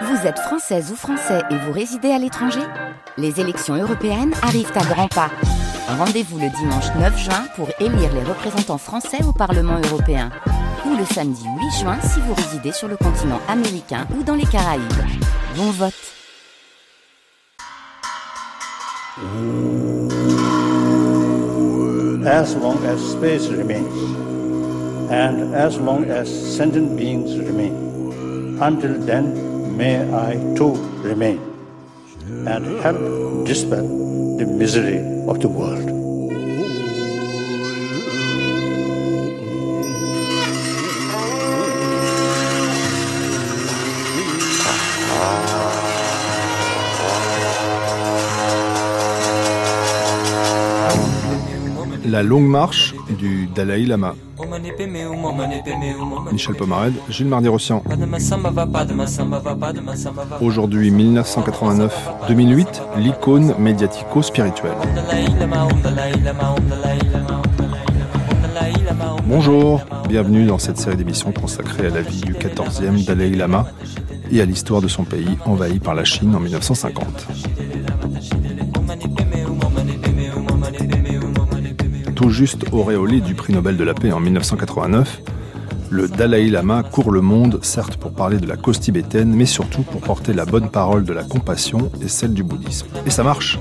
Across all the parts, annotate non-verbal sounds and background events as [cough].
Vous êtes française ou français et vous résidez à l'étranger Les élections européennes arrivent à grands pas. Rendez-vous le dimanche 9 juin pour élire les représentants français au Parlement européen. Ou le samedi 8 juin si vous résidez sur le continent américain ou dans les Caraïbes. Bon vote As long as space remains, and as long as sentient beings remain, until then may I too remain, and help dispel the misery of the world. La longue marche du Dalai Lama. Michel Pomared, Gilles Mardi-Rossian. Aujourd'hui 1989-2008, l'icône médiatico-spirituelle. Bonjour, bienvenue dans cette série d'émissions consacrée à la vie du 14e Dalai Lama et à l'histoire de son pays envahi par la Chine en 1950. Tout juste auréolé du prix Nobel de la paix en 1989, le Dalai Lama court le monde, certes pour parler de la cause tibétaine, mais surtout pour porter la bonne parole de la compassion et celle du bouddhisme. Et ça marche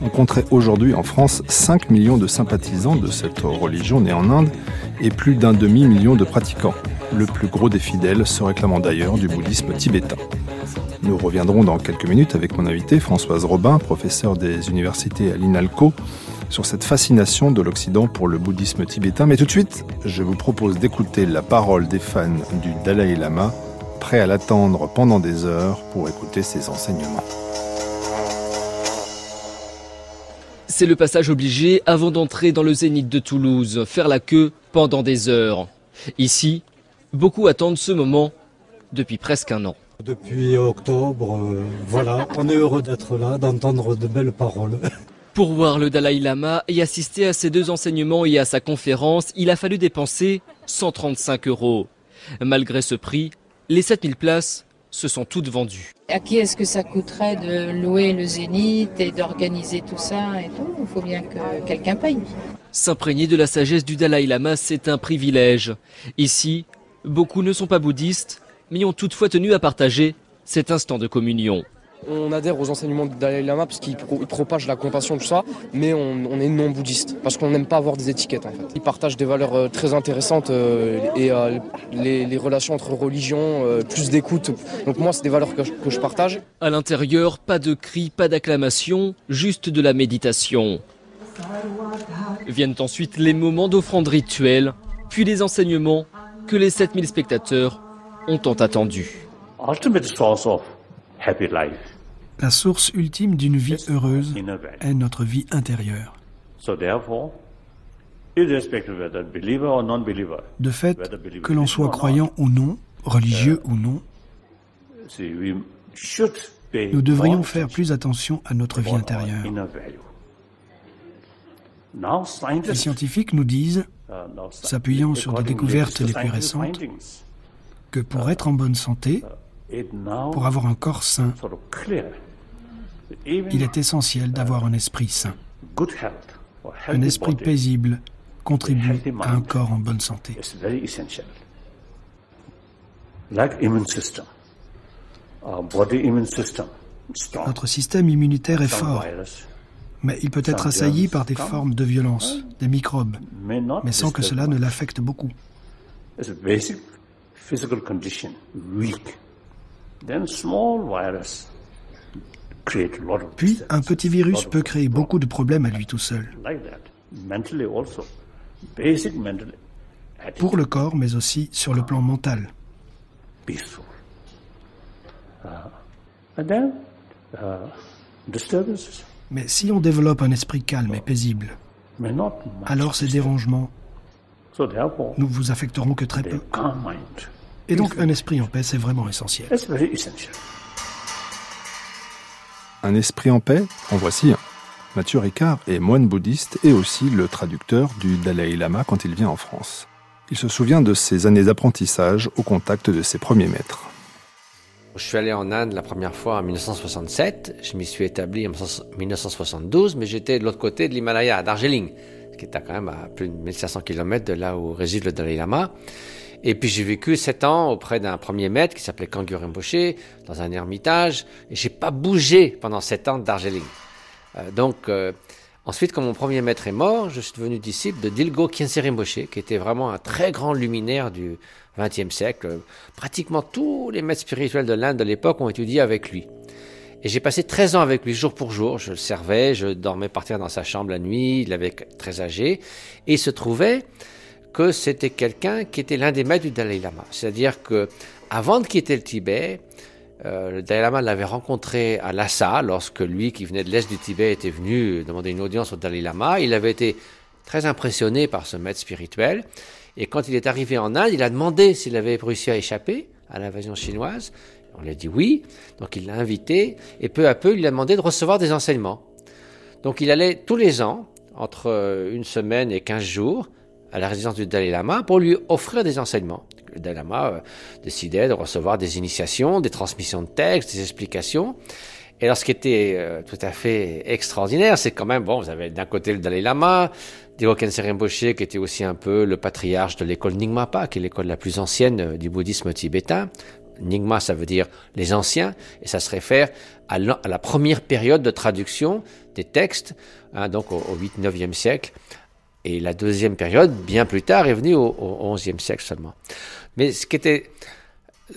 On compterait aujourd'hui en France 5 millions de sympathisants de cette religion née en Inde et plus d'un demi-million de pratiquants, le plus gros des fidèles se réclamant d'ailleurs du bouddhisme tibétain. Nous reviendrons dans quelques minutes avec mon invité Françoise Robin, professeure des universités à l'INALCO, sur cette fascination de l'Occident pour le bouddhisme tibétain. Mais tout de suite, je vous propose d'écouter la parole des fans du Dalai Lama, prêts à l'attendre pendant des heures pour écouter ses enseignements. C'est le passage obligé avant d'entrer dans le zénith de Toulouse, faire la queue pendant des heures. Ici, beaucoup attendent ce moment depuis presque un an. Depuis octobre, euh, voilà, on est heureux d'être là, d'entendre de belles paroles. [laughs] Pour voir le Dalai Lama et assister à ses deux enseignements et à sa conférence, il a fallu dépenser 135 euros. Malgré ce prix, les 7000 places se sont toutes vendues. À qui est-ce que ça coûterait de louer le zénith et d'organiser tout ça et tout? Il faut bien que quelqu'un paye. S'imprégner de la sagesse du Dalai Lama, c'est un privilège. Ici, beaucoup ne sont pas bouddhistes, mais ont toutefois tenu à partager cet instant de communion. On adhère aux enseignements du Dalai Lama parce qu'il pro- il propage la compassion, tout ça, mais on, on est non bouddhiste parce qu'on n'aime pas avoir des étiquettes en fait. Il partage des valeurs euh, très intéressantes euh, et euh, les, les relations entre religions, euh, plus d'écoute. Donc moi, c'est des valeurs que je, que je partage. À l'intérieur, pas de cris, pas d'acclamation, juste de la méditation. Viennent ensuite les moments d'offrande rituelle, puis les enseignements que les 7000 spectateurs ont tant attendus. Ultimate source of happy life, La source ultime d'une vie heureuse est notre vie intérieure. De fait, que l'on soit croyant ou non, religieux ou non, nous devrions faire plus attention à notre vie intérieure. Les scientifiques nous disent uh, sci- s'appuyant sur des découvertes les plus récentes, que pour être en bonne santé, pour avoir un corps sain, sort of clear that even il est essentiel d'avoir un esprit sain. Un esprit paisible contribue à un corps en bonne santé. Notre système immunitaire est fort, mais il peut être assailli par des formes de violence, des microbes, mais sans que cela ne l'affecte beaucoup. It's a basic physical condition, weak. Then small virus create a lot of Puis, un petit virus peut créer beaucoup de problèmes à lui tout seul, pour le corps, mais aussi sur le plan mental. Mais si on développe un esprit calme et paisible, alors ces dérangements ne vous affecteront que très peu. Et donc un esprit en paix, c'est vraiment essentiel. Un esprit en paix En voici un. Mathieu Ricard est moine bouddhiste et aussi le traducteur du Dalai Lama quand il vient en France. Il se souvient de ses années d'apprentissage au contact de ses premiers maîtres. Je suis allé en Inde la première fois en 1967. Je m'y suis établi en 1972, mais j'étais de l'autre côté de l'Himalaya, à Darjeeling, qui est quand même à plus de 1500 km de là où réside le Dalai Lama. Et puis j'ai vécu sept ans auprès d'un premier maître qui s'appelait Kangyur Rinpoche, dans un ermitage, et j'ai pas bougé pendant sept ans de. Euh, donc euh, ensuite, quand mon premier maître est mort, je suis devenu disciple de Dilgo Khyentse Rinpoche, qui était vraiment un très grand luminaire du XXe siècle. Pratiquement tous les maîtres spirituels de l'Inde de l'époque ont étudié avec lui. Et j'ai passé 13 ans avec lui jour pour jour. Je le servais, je dormais par terre dans sa chambre la nuit, il avait très âgé. Et il se trouvait que c'était quelqu'un qui était l'un des maîtres du Dalai Lama. C'est-à-dire que avant de quitter le Tibet, euh, le Dalai Lama l'avait rencontré à Lhasa lorsque lui, qui venait de l'est du Tibet, était venu demander une audience au Dalai Lama. Il avait été très impressionné par ce maître spirituel. Et quand il est arrivé en Inde, il a demandé s'il avait réussi à échapper à l'invasion chinoise. On lui a dit oui. Donc il l'a invité. Et peu à peu, il lui a demandé de recevoir des enseignements. Donc il allait tous les ans, entre une semaine et quinze jours, à la résidence du Dalai Lama pour lui offrir des enseignements. Le Dalai Lama euh, décidait de recevoir des initiations, des transmissions de textes, des explications. Et alors, ce qui était euh, tout à fait extraordinaire, c'est quand même, bon, vous avez d'un côté le Dalai Lama, Khyentse Rinpoche, qui était aussi un peu le patriarche de l'école Nyingmapa, qui est l'école la plus ancienne euh, du bouddhisme tibétain. Nyingma, ça veut dire les anciens, et ça se réfère à la première période de traduction des textes, hein, donc au, au 8-9e siècle, et la deuxième période, bien plus tard, est venue au, XIe siècle seulement. Mais ce qui était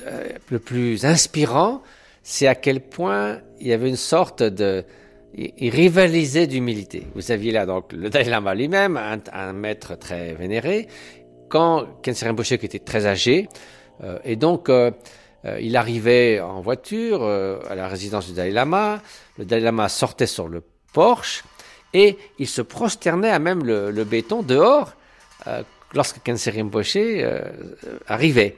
euh, le plus inspirant, c'est à quel point il y avait une sorte de... Il rivalisait d'humilité. Vous aviez là donc le Dalai Lama lui-même, un, maître très vénéré, quand Khyentse Rinpoche qui était très âgé, euh, et donc euh, il arrivait en voiture à la résidence du Dalai Lama, le Dalai Lama sortait sur le porche, et il se prosternait à même le, béton dehors euh, lorsque Khyentse Rinpoche euh, arrivait.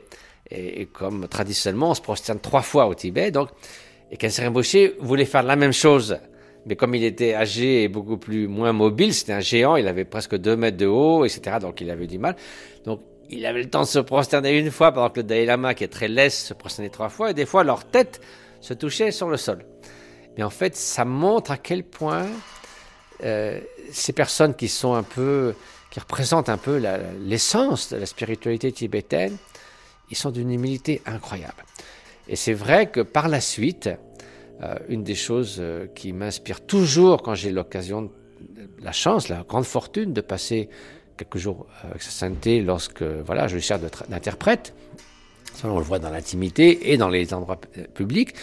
Et, comme traditionnellement, on se prosterne trois fois au Tibet, donc, et Khyentse Rinpoche voulait faire la même chose. Mais comme il était âgé et beaucoup plus moins mobile, c'était un géant, il avait presque deux mètres de haut, etc. Donc il avait du mal. Donc il avait le temps de se prosterner une fois, pendant que le Dalai Lama, qui est très laisse, se prosternait trois fois, et des fois leur tête se touchait sur le sol. Mais en fait, ça montre à quel point euh, ces personnes qui sont un peu, qui représentent un peu l'essence de la spiritualité tibétaine, ils sont d'une humilité incroyable. Et c'est vrai que par la suite, euh, une des choses euh, qui m'inspire toujours quand j'ai l'occasion, la chance, la grande fortune de passer quelques jours avec sa sainteté lorsque voilà, je lui sers d'interprète, on le voit dans l'intimité et dans les endroits publics,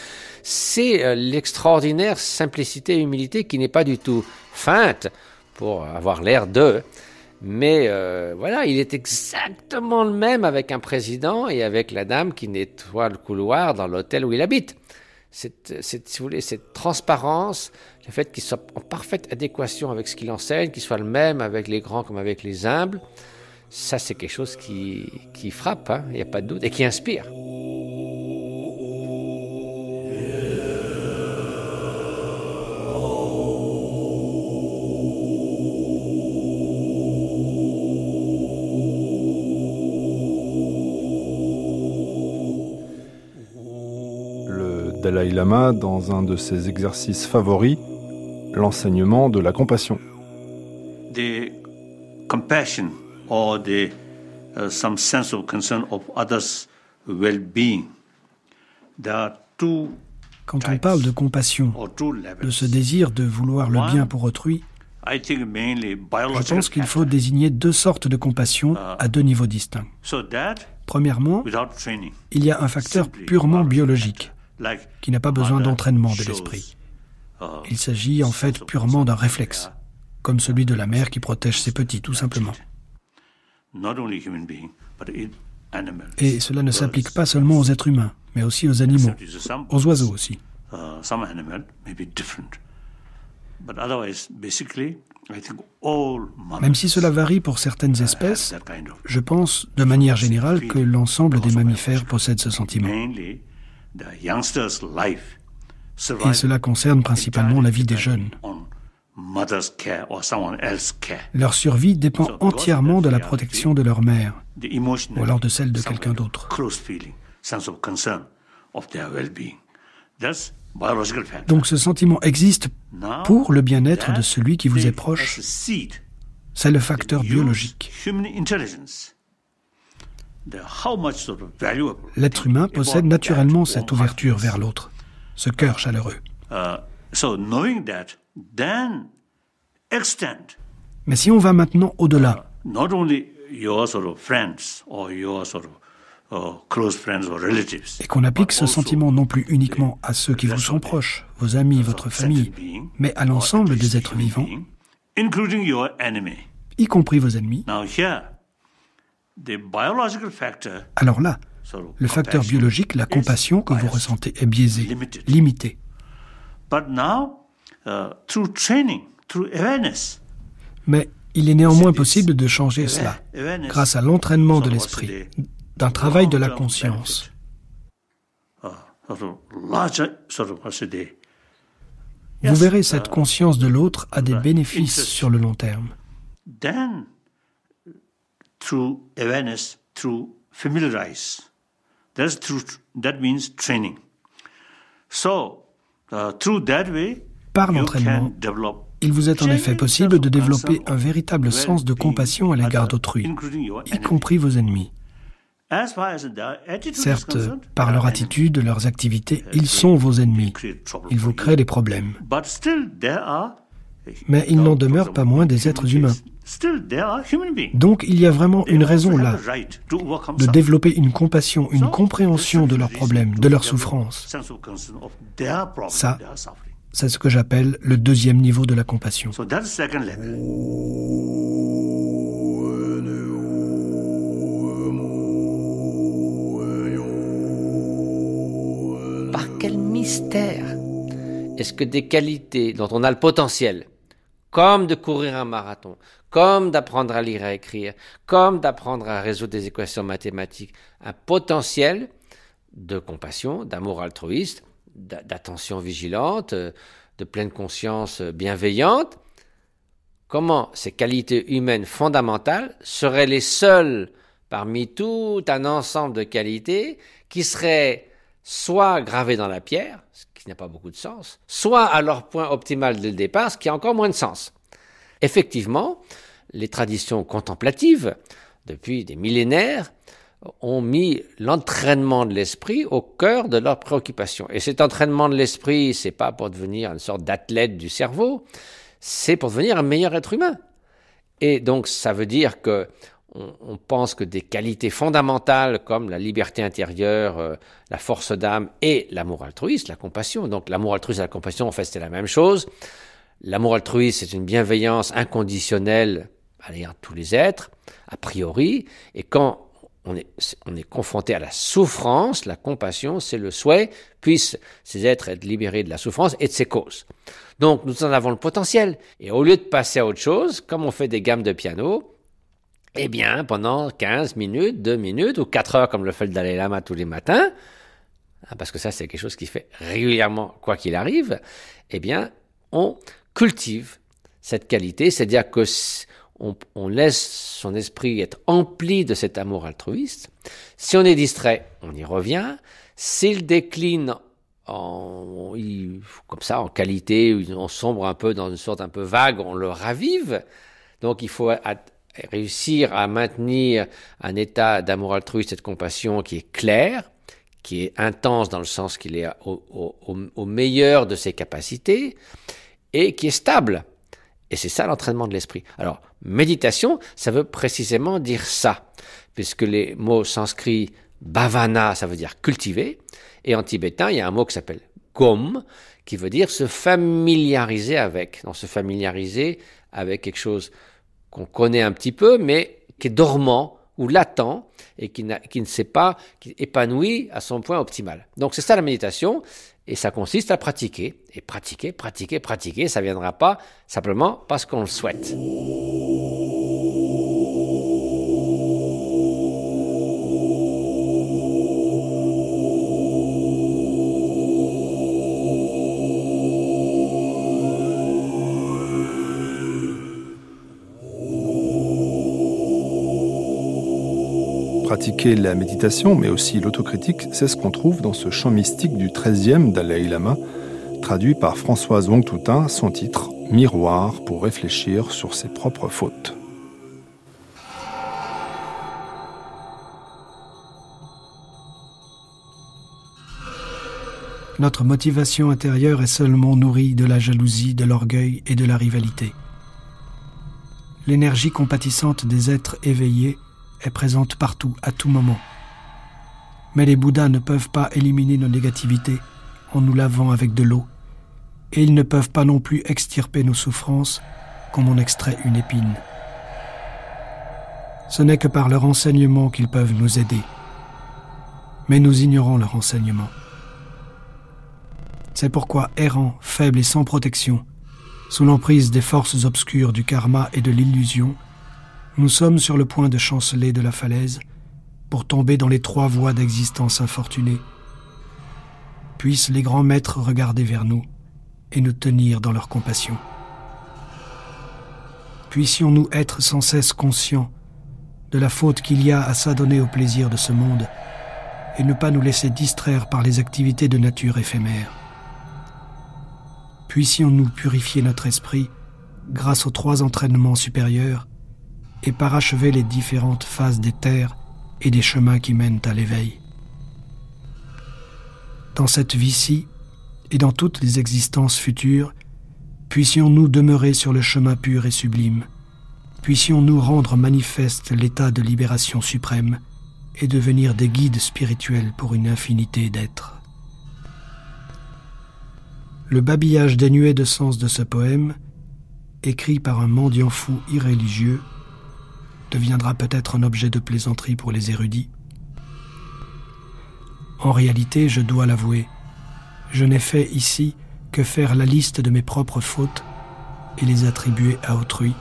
c'est l'extraordinaire simplicité et humilité qui n'est pas du tout feinte pour avoir l'air de. Mais euh, voilà, il est exactement le même avec un président et avec la dame qui nettoie le couloir dans l'hôtel où il habite. Cette, cette, si vous voulez, cette transparence, le fait qu'il soit en parfaite adéquation avec ce qu'il enseigne, qu'il soit le même avec les grands comme avec les humbles, ça c'est quelque chose qui, qui frappe, hein, il n'y a pas de doute, et qui inspire. Dalai Lama dans un de ses exercices favoris, l'enseignement de la compassion. The compassion or the uh, some sense of concern of others' well-being. There are two Quand on parle de compassion, de ce désir de vouloir le bien pour autrui, je pense qu'il faut désigner deux sortes de compassion uh, à deux niveaux distincts. Premièrement, il y a un facteur purement biologique, qui n'a pas besoin d'entraînement de l'esprit. Uh, Il s'agit en fait purement d'un réflexe, comme celui de la mère qui protège ses petits, tout simplement. Et cela ne s'applique pas seulement aux êtres humains, mais aussi aux animaux, aux oiseaux aussi. Uh, Même si cela varie pour certaines espèces, je pense de manière générale que l'ensemble des mammifères possèdent ce sentiment. Et cela concerne principalement la vie des jeunes. Leur survie dépend entièrement de la protection de leur mère, ou alors de celle de quelqu'un d'autre. Donc ce sentiment existe pour le bien-être de celui qui vous est proche. C'est le facteur biologique. L'être humain possède naturellement cette ouverture vers l'autre, ce cœur chaleureux. Uh, Mais si on va maintenant au-delà, et qu'on applique ce sentiment non plus uniquement à ceux qui vous sont proches, vos amis, votre famille, mais à l'ensemble des êtres vivants, y compris vos ennemis. Alors là, le facteur biologique, la compassion que vous ressentez est biaisé, limité. Uh, mais il est néanmoins possible de changer cela grâce à l'entraînement de l'esprit, d'un travail de la conscience. Vous verrez, cette conscience de l'autre a des bénéfices sur le long terme. Par l'entraînement, il vous est en effet possible de développer un véritable sens de compassion à l'égard d'autrui, y compris vos ennemis. Certes, par leur attitude, leurs activités, ils sont vos ennemis. Ils vous créent des problèmes. Mais il n'en demeure pas moins des êtres humains. Donc il y a vraiment une raison là de développer une compassion, une compréhension de leurs problèmes, de leurs souffrances. Ça, c'est ce que j'appelle le deuxième niveau de la compassion. est-ce que des qualités dont on a le potentiel, comme de courir un marathon, comme d'apprendre à lire et à écrire, comme d'apprendre à résoudre des équations mathématiques, un potentiel de compassion, d'amour altruiste, d'attention vigilante, de pleine conscience bienveillante, comment ces qualités humaines fondamentales seraient les seules parmi tout un ensemble de qualités qui seraient soit gravées dans la pierre, n'a pas beaucoup de sens, soit à leur point optimal dès le départ, ce qui a encore moins de sens. Effectivement, les traditions contemplatives, depuis des millénaires, ont mis l'entraînement de l'esprit au cœur de leurs préoccupations. Et cet entraînement de l'esprit, c'est pas pour devenir une sorte d'athlète du cerveau, c'est pour devenir un meilleur être humain. Et donc, ça veut dire que on, pense que des qualités fondamentales comme la liberté intérieure, euh, la force d'âme et l'amour altruiste, la compassion. Donc l'amour altruiste et la compassion, en fait, c'est la même chose. L'amour altruiste, c'est une bienveillance inconditionnelle à tous les êtres, a priori. Et quand on est, on est confronté à la souffrance, la compassion, c'est le souhait, puissent ces êtres être libérés de la souffrance et de ses causes. Donc nous en avons le potentiel. Et au lieu de passer à autre chose, comme on fait des gammes de piano, eh bien, pendant 15 minutes, 2 minutes ou 4 heures, comme le fait le Dalai Lama tous les matins, hein, parce que ça, c'est quelque chose qui fait régulièrement, quoi qu'il arrive, eh bien, on cultive cette qualité, c'est-à-dire que on, laisse son esprit être empli de cet amour altruiste. Si on est distrait, on y revient. S'il décline en, comme ça, en qualité, on sombre un peu dans une sorte un peu vague, on le ravive. Donc il faut réussir à maintenir un état d'amour altruiste et de compassion qui est clair, qui est intense dans le sens qu'il est au, meilleur de ses capacités et qui est stable. Et c'est ça l'entraînement de l'esprit. Alors, méditation, ça veut précisément dire ça, puisque les mots sanscrits bhavana, ça veut dire cultiver, et en tibétain, il y a un mot qui s'appelle gom, qui veut dire se familiariser avec. Donc, se familiariser avec quelque chose qu'on connaît un petit peu, mais qui est dormant ou latent et qui, ne s'est pas qui épanoui à son point optimal. Donc c'est ça la méditation et ça consiste à pratiquer et pratiquer, pratiquer, pratiquer. Ça ne viendra pas simplement parce qu'on le souhaite. Pratiquer la méditation, mais aussi l'autocritique, c'est ce qu'on trouve dans ce chant mystique du 13e Dalai Lama, traduit par Françoise Wong-Toutin, son titre Miroir pour réfléchir sur ses propres fautes. Notre motivation intérieure est seulement nourrie de la jalousie, de l'orgueil et de la rivalité. L'énergie compatissante des êtres éveillés est présente partout, à tout moment. Mais les Bouddhas ne peuvent pas éliminer nos négativités en nous lavant avec de l'eau, et ils ne peuvent pas non plus extirper nos souffrances comme on extrait une épine. Ce n'est que par leur enseignement qu'ils peuvent nous aider. Mais nous ignorons leur enseignement. C'est pourquoi, errants, faibles et sans protection, sous l'emprise des forces obscures du karma et de l'illusion, nous sommes sur le point de chanceler de la falaise pour tomber dans les trois voies d'existence infortunée. Puissent les grands maîtres regarder vers nous et nous tenir dans leur compassion. Puissions-nous être sans cesse conscients de la faute qu'il y a à s'adonner au plaisir de ce monde et ne pas nous laisser distraire par les activités de nature éphémère puissions-nous purifier notre esprit grâce aux trois entraînements supérieurs et parachever les différentes phases des terres et des chemins qui mènent à l'éveil. Dans cette vie-ci et dans toutes les existences futures, puissions-nous demeurer sur le chemin pur et sublime, puissions-nous rendre manifeste l'état de libération suprême et devenir des guides spirituels pour une infinité d'êtres. Le babillage dénué de sens de ce poème, écrit par un mendiant fou irréligieux, deviendra peut-être un objet de plaisanterie pour les érudits. En réalité, je dois l'avouer, je n'ai fait ici que faire la liste de mes propres fautes et les attribuer à autrui.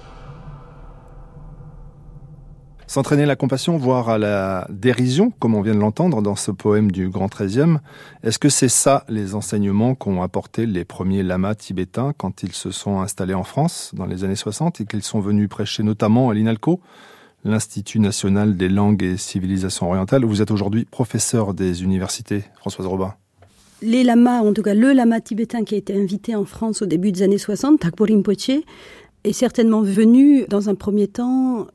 S'entraîner la compassion, voire à la dérision, comme on vient de l'entendre dans ce poème du Grand XIIIe, est-ce que c'est ça les enseignements qu'ont apporté les premiers lamas tibétains quand ils se sont installés en France dans les années 60 et qu'ils sont venus prêcher notamment à l'INALCO, l'Institut national des langues et civilisations orientales, vous êtes aujourd'hui professeur des universités, Françoise Robin. Les lamas, en tout cas le lama tibétain qui a été invité en France au début des années 60, Thakpo Rinpoche, est certainement venu dans un premier temps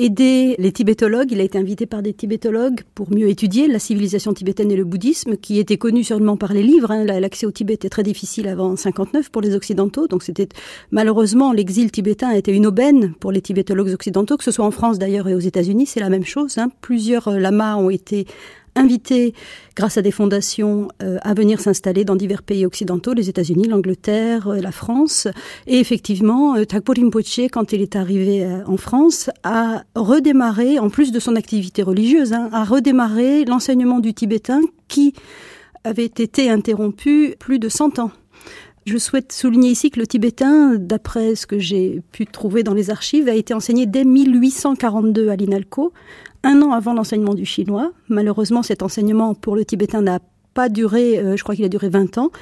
aider les tibétologues. Il a été invité par des tibétologues pour mieux étudier la civilisation tibétaine et le bouddhisme, qui était connu seulement par les livres. Hein. L'accès au Tibet était très difficile avant 59 pour les occidentaux, donc c'était malheureusement l'exil tibétain a été une aubaine pour les tibétologues occidentaux, que ce soit en France d'ailleurs et aux États-Unis, c'est la même chose. Hein. Plusieurs euh, lamas ont été invités, grâce à des fondations, euh, à venir s'installer dans divers pays occidentaux, les États-Unis, l'Angleterre, euh, la France. Et effectivement, euh, Rinpoche, quand il est arrivé en France, a redémarré, en plus de son activité religieuse, hein, a redémarré l'enseignement du tibétain qui avait été interrompu plus de 100 ans. Je souhaite souligner ici que le tibétain, d'après ce que j'ai pu trouver dans les archives, a été enseigné dès 1842 à l'INALCO, un an avant l'enseignement du chinois. Malheureusement, cet enseignement pour le tibétain n'a pas duré, euh, je crois qu'il a duré 20 ans.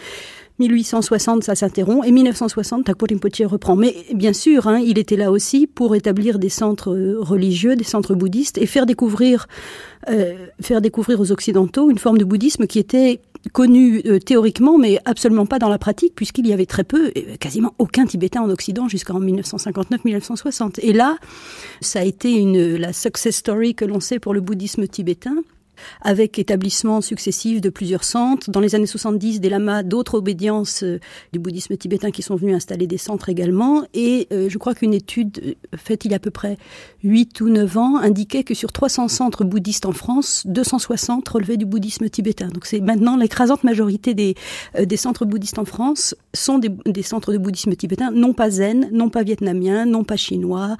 1860, ça s'interrompt, et 1960, Thakpo Rinpoche reprend. Mais bien sûr, hein, il était là aussi pour établir des centres euh, religieux, des centres bouddhistes, et faire découvrir, euh, faire découvrir aux Occidentaux une forme de bouddhisme qui était connue théoriquement, mais absolument pas dans la pratique, puisqu'il y avait très peu, quasiment aucun Tibétain en Occident jusqu'en 1959-1960. Et là, ça a été la success story que l'on sait pour le bouddhisme tibétain avec établissement successif de plusieurs centres. Dans les années 70, des lamas d'autres obédiences euh, du bouddhisme tibétain qui sont venus installer des centres également. Et euh, je crois qu'une étude euh, faite il y a à peu près 8 ou 9 ans indiquait que sur 300 centres bouddhistes en France, 260 relevaient du bouddhisme tibétain. Donc c'est maintenant l'écrasante majorité des, des centres bouddhistes en France sont des, des, centres de bouddhisme tibétain, non pas zen, non pas vietnamien, non pas chinois,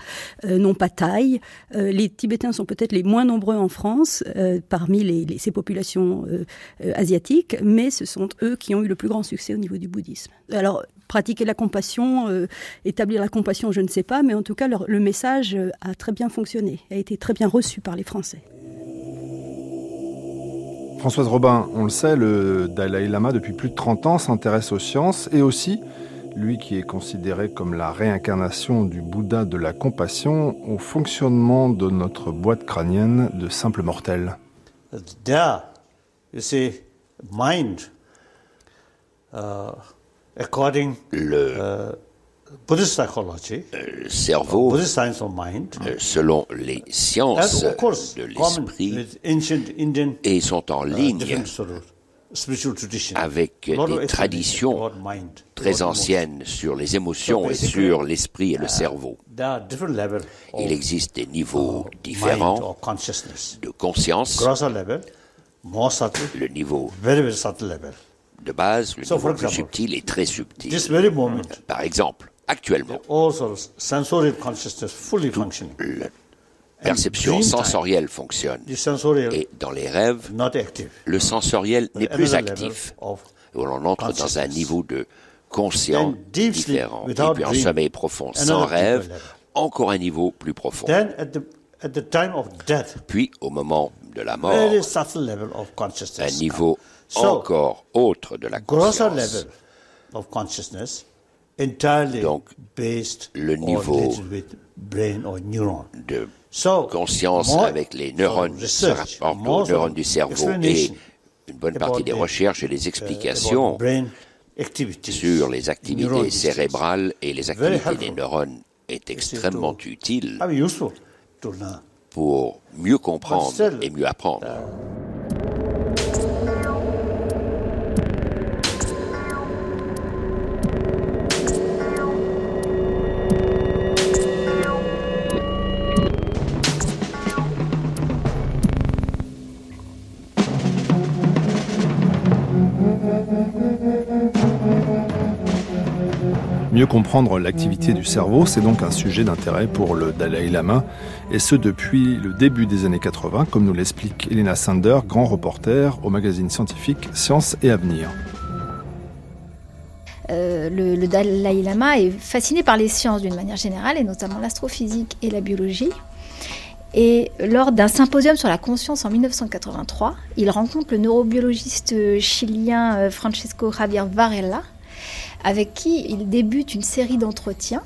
non pas thaï. les Tibétains sont peut-être les moins nombreux en France par parmi ces populations euh, euh, asiatiques, mais ce sont eux qui ont eu le plus grand succès au niveau du bouddhisme. Alors, pratiquer la compassion, euh, établir la compassion, je ne sais pas, mais en tout cas, le message a très bien fonctionné, a été très bien reçu par les Français. Françoise Robin, on le sait, le Dalai Lama, depuis plus de 30 ans, s'intéresse aux sciences et aussi lui qui est considéré comme la réincarnation du Bouddha de la compassion, au fonctionnement de notre boîte crânienne de simples mortels. There, you see, mind, uh, according le uh, Buddhist psychology, le cerveau, Buddhist science of mind, euh, selon les sciences course, de l'esprit, with ancient Indian et sont en uh, ligne avec des traditions très anciennes sur les émotions et sur l'esprit et le cerveau. Levels of Il existe des niveaux mind différents de conscience, le niveau de base, le niveau plus subtil et très subtil. Par exemple, actuellement, perception sensorielle fonctionne. Et dans les rêves, le sensoriel n'est plus actif. Et on entre dans un niveau de conscient différent. Et puis en sommeil profond, sans rêve, encore un niveau plus profond. Then at the at the time of death, Puis au moment de la mort, very subtle level of consciousness. un niveau encore autre de la conscience. Donc, based le niveau related with brain or neuron. de conscience avec les neurones se more aux neurones du cerveau et une bonne partie des recherches et les uh, explications sur les activités cérébrales et les activités des neurones est extrêmement utile learn. pour mieux comprendre et mieux apprendre. Mieux comprendre l'activité du cerveau, c'est donc un sujet d'intérêt pour le Dalai Lama, et ce depuis le début des années 80, comme nous l'explique Elena Sander, grand reporter au magazine scientifique Science et Avenir. Euh, le, le Dalai Lama est fasciné par les sciences d'une manière générale, et notamment l'astrophysique et la biologie. Et lors d'un symposium sur la conscience en 1983, il rencontre le neurobiologiste chilien euh, Francesco Javier Varela, avec qui il débute une série d'entretiens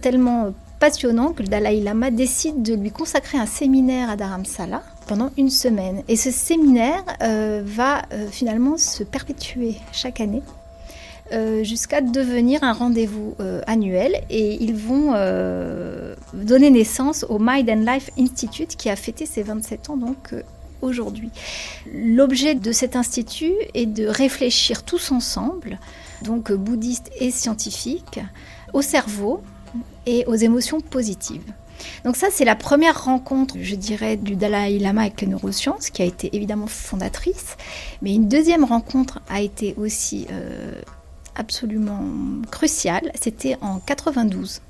tellement passionnants que le Dalai Lama décide de lui consacrer un séminaire à Dharamsala pendant une semaine. Et ce séminaire euh, va euh, finalement se perpétuer chaque année euh, jusqu'à devenir un rendez-vous annuel et ils vont donner naissance au Mind and Life Institute qui a fêté ses 27 ans donc aujourd'hui. L'objet de cet institut est de réfléchir tous ensemble, donc euh, bouddhistes et scientifiques, au cerveau et aux émotions positives. Donc ça, c'est la première rencontre, je dirais, du Dalai Lama avec les neurosciences, qui a été évidemment fondatrice. Mais une deuxième rencontre a été aussi euh, absolument cruciale. C'était en 92.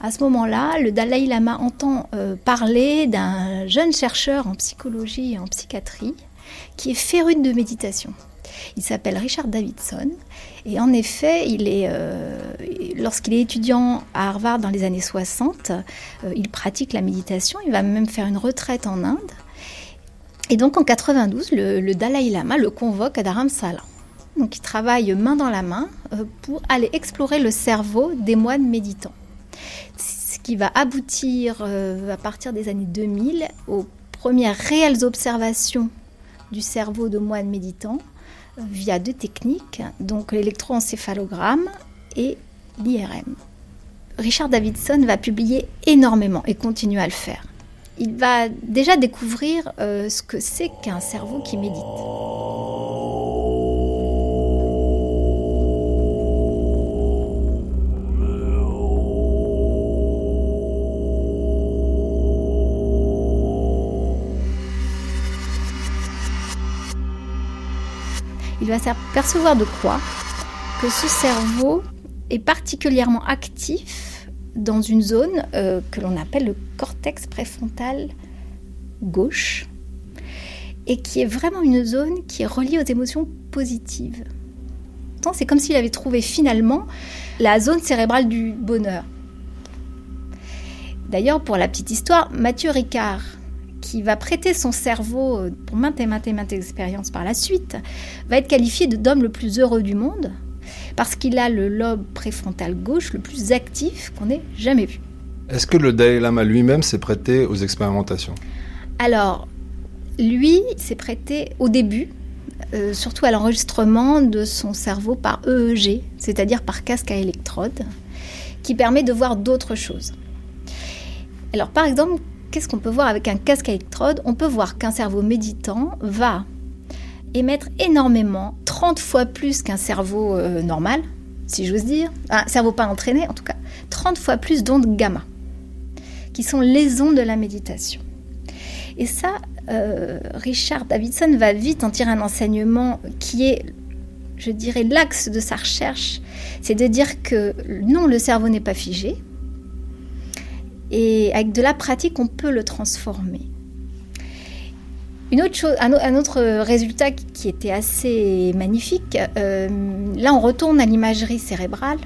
À ce moment-là, le Dalai Lama entend euh, parler d'un jeune chercheur en psychologie et en psychiatrie qui est féru de méditation. Il s'appelle Richard Davidson et en effet, euh, lorsqu'il est étudiant à Harvard dans les années 60, euh, il pratique la méditation. Il va même faire une retraite en Inde. Et donc en 92, le, Dalai Lama le convoque à Dharamsala. Donc il travaille main dans la main euh, pour aller explorer le cerveau des moines méditants. Ce qui va aboutir à partir des années 2000 aux premières réelles observations du cerveau de moines méditants via deux techniques, donc l'électroencéphalogramme et l'IRM. Richard Davidson va publier énormément et continue à le faire. Il va déjà découvrir euh, ce que c'est qu'un cerveau qui médite. Il va s'apercevoir de quoi Que ce cerveau est particulièrement actif dans une zone euh, que l'on appelle le cortex préfrontal gauche et qui est vraiment une zone qui est reliée aux émotions positives. C'est comme s'il avait trouvé finalement la zone cérébrale du bonheur. D'ailleurs, pour la petite histoire, Mathieu Ricard, qui va prêter son cerveau pour maintes et maintes et maintes expériences par la suite, va être qualifié d'homme le plus heureux du monde parce qu'il a le lobe préfrontal gauche le plus actif qu'on ait jamais vu. Est-ce que le Dalai Lama lui-même s'est prêté aux expérimentations? Alors, lui s'est prêté au début, euh, surtout à l'enregistrement de son cerveau par EEG, c'est-à-dire par casque à électrode, qui permet de voir d'autres choses. Alors, par exemple, qu'est-ce qu'on peut voir avec un casque à électrode On peut voir qu'un cerveau méditant va émettre énormément, 30 fois plus qu'un cerveau euh, normal, si j'ose dire, un cerveau pas entraîné en tout cas, 30 fois plus d'ondes gamma qui sont les ondes de la méditation. Et ça, euh, Richard Davidson va vite en tirer un enseignement qui est, je dirais, l'axe de sa recherche. C'est de dire que non, le cerveau n'est pas figé. Et avec de la pratique, on peut le transformer. Une autre chose, un, autre résultat qui était assez magnifique, euh, là on retourne à l'imagerie cérébrale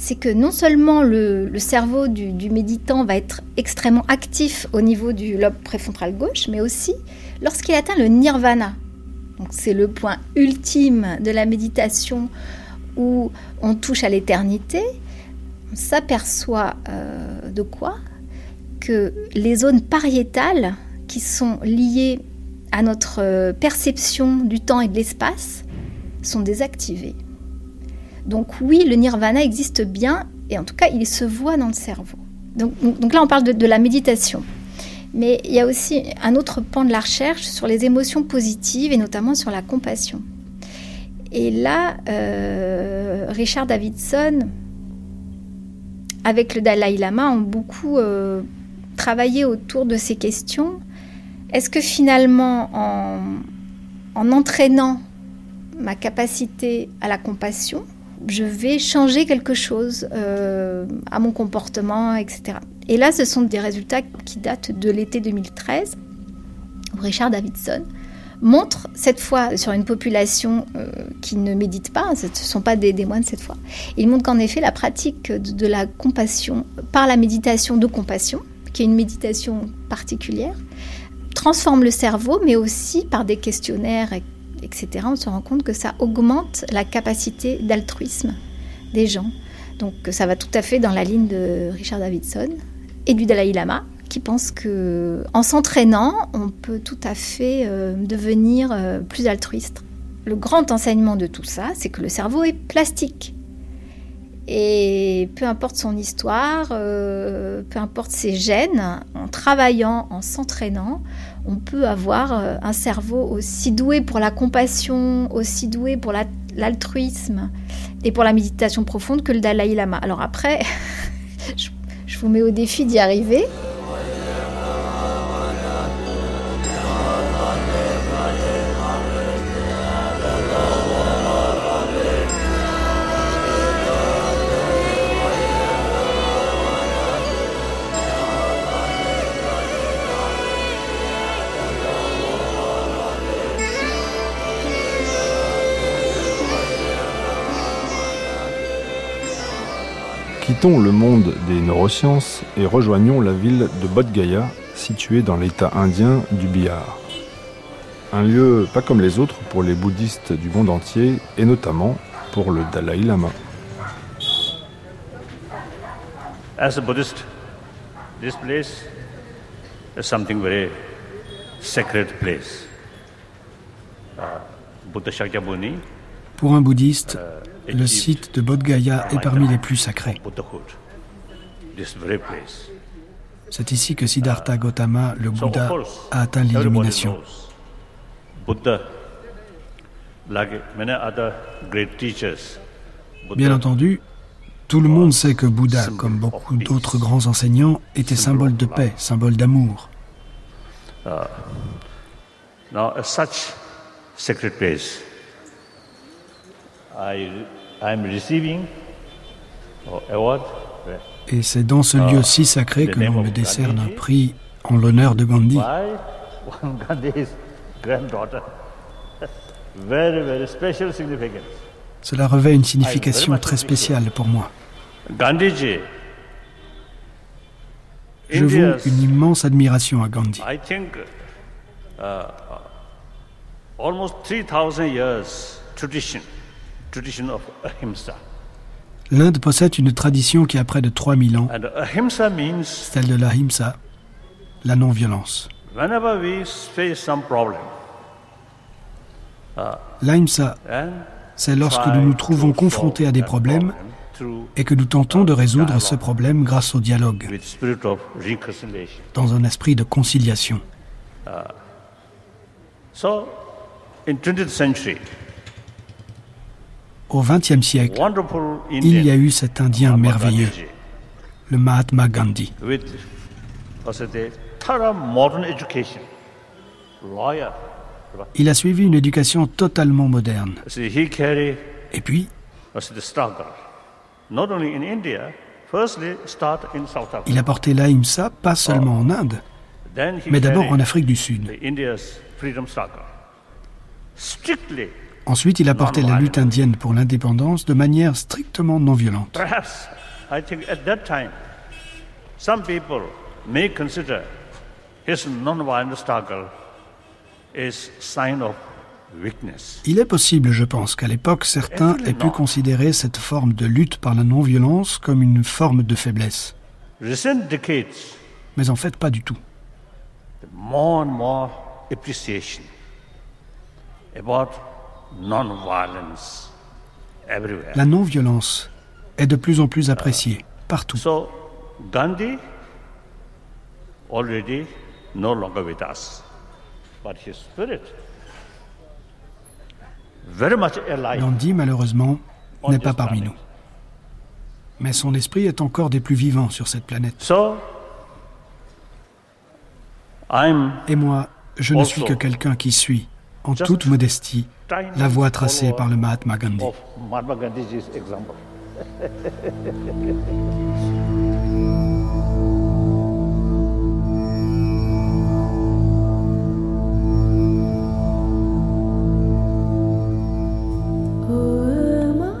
c'est que non seulement le, cerveau du, méditant va être extrêmement actif au niveau du lobe préfrontal gauche, mais aussi lorsqu'il atteint le nirvana. C'est le point ultime de la méditation où on touche à l'éternité. On s'aperçoit euh, de quoi? Que les zones pariétales qui sont liées à notre euh, perception du temps et de l'espace sont désactivées. Donc oui, le nirvana existe bien, et en tout cas, il se voit dans le cerveau. Donc, là, on parle de, la méditation. Mais il y a aussi un autre pan de la recherche sur les émotions positives, et notamment sur la compassion. Et là, euh, Richard Davidson, avec le Dalai Lama, ont beaucoup euh, travaillé autour de ces questions. Est-ce que finalement, en entraînant ma capacité à la compassion, je vais changer quelque chose euh, à mon comportement, etc. Et là, ce sont des résultats qui datent de l'été 2013, où Richard Davidson montre cette fois sur une population euh, qui ne médite pas, ce ne sont pas des, moines cette fois, il montre qu'en effet la pratique de, la compassion par la méditation de compassion, qui est une méditation particulière, transforme le cerveau, mais aussi par des questionnaires etc., on se rend compte que ça augmente la capacité d'altruisme des gens. Donc ça va tout à fait dans la ligne de Richard Davidson et du Dalai Lama, qui pense que en s'entraînant, on peut tout à fait euh, devenir euh, plus altruiste. Le grand enseignement de tout ça, c'est que le cerveau est plastique. Et peu importe son histoire, euh, peu importe ses gènes, en travaillant, en s'entraînant, on peut avoir un cerveau aussi doué pour la compassion, aussi doué pour l'altruisme et pour la méditation profonde que le Dalai Lama. Alors après, [laughs] je vous mets au défi d'y arriver. Quittons le monde des neurosciences et rejoignons la ville de Bodh Gaya, située dans l'état indien du Bihar. Un lieu pas comme les autres pour les bouddhistes du monde entier et notamment pour le Dalai Lama. As a Buddhist, this place is something very sacred place. Uh, pour un bouddhiste, le site de Bodh Gaya est parmi les plus sacrés. C'est ici que Siddhartha Gautama, le Bouddha, a atteint l'illumination. Bien entendu, tout le monde sait que Bouddha, comme beaucoup d'autres grands enseignants, était symbole de paix, symbole d'amour. Now, such sacred place et c'est dans ce lieu si sacré que l'on me décerne un prix en l'honneur de Gandhi. [laughs] Cela revêt une signification très spéciale pour moi. Je voue une immense admiration à Gandhi. Uh, almost 3000 years tradition L'Inde possède une tradition qui a près de 3000 ans, celle de l'ahimsa, la non-violence. L'ahimsa, c'est lorsque nous nous trouvons confrontés à des problèmes et que nous tentons de résoudre ce problème grâce au dialogue, dans un esprit de conciliation. Au XXe siècle, il y a eu cet Indien merveilleux, le Mahatma Gandhi. Il a suivi une éducation totalement moderne. Et puis, il a porté l'Aïmsa pas seulement en Inde, mais d'abord en Afrique du Sud. Ensuite, il a porté la lutte indienne pour l'indépendance de manière strictement non violente. Il est possible, je pense, qu'à l'époque, certains aient pu considérer cette forme de lutte par la non-violence comme une forme de faiblesse. Mais en fait, pas du tout. La non-violence est de plus en plus appréciée partout. Gandhi already no longer with us, but his spirit Gandhi, malheureusement, n'est pas parmi nous. Mais son esprit est encore des plus vivants sur cette planète. Et moi, je ne suis que quelqu'un qui suit, en toute modestie, la voie tracée par le Mahatma Gandhi.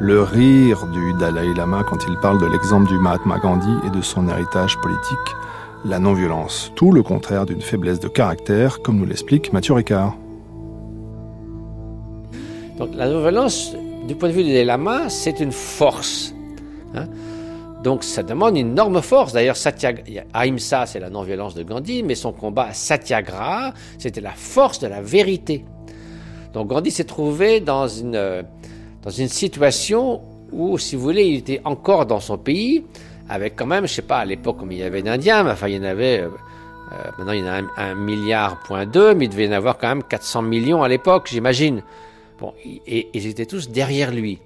le rire du Dalai Lama quand il parle de l'exemple du Mahatma Gandhi et de son héritage politique, la non-violence, tout le contraire d'une faiblesse de caractère, comme nous l'explique Mathieu Ricard. Donc la non-violence, du point de vue du Dalai Lama, c'est une force. Hein. donc ça demande une énorme force. D'ailleurs, Ahimsa, c'est la non-violence de Gandhi, mais son combat à Satyagraha, c'était la force de la vérité. Donc Gandhi s'est trouvé dans une dans une situation où, si vous voulez, il était encore dans son pays, avec quand même, je sais pas, à l'époque, il y avait d'Indiens, mais enfin, il y en avait, euh, euh, maintenant il y en a un, milliard point deux, mais il devait y en avoir quand même 400 millions à l'époque, j'imagine. Bon, et, ils étaient tous derrière lui.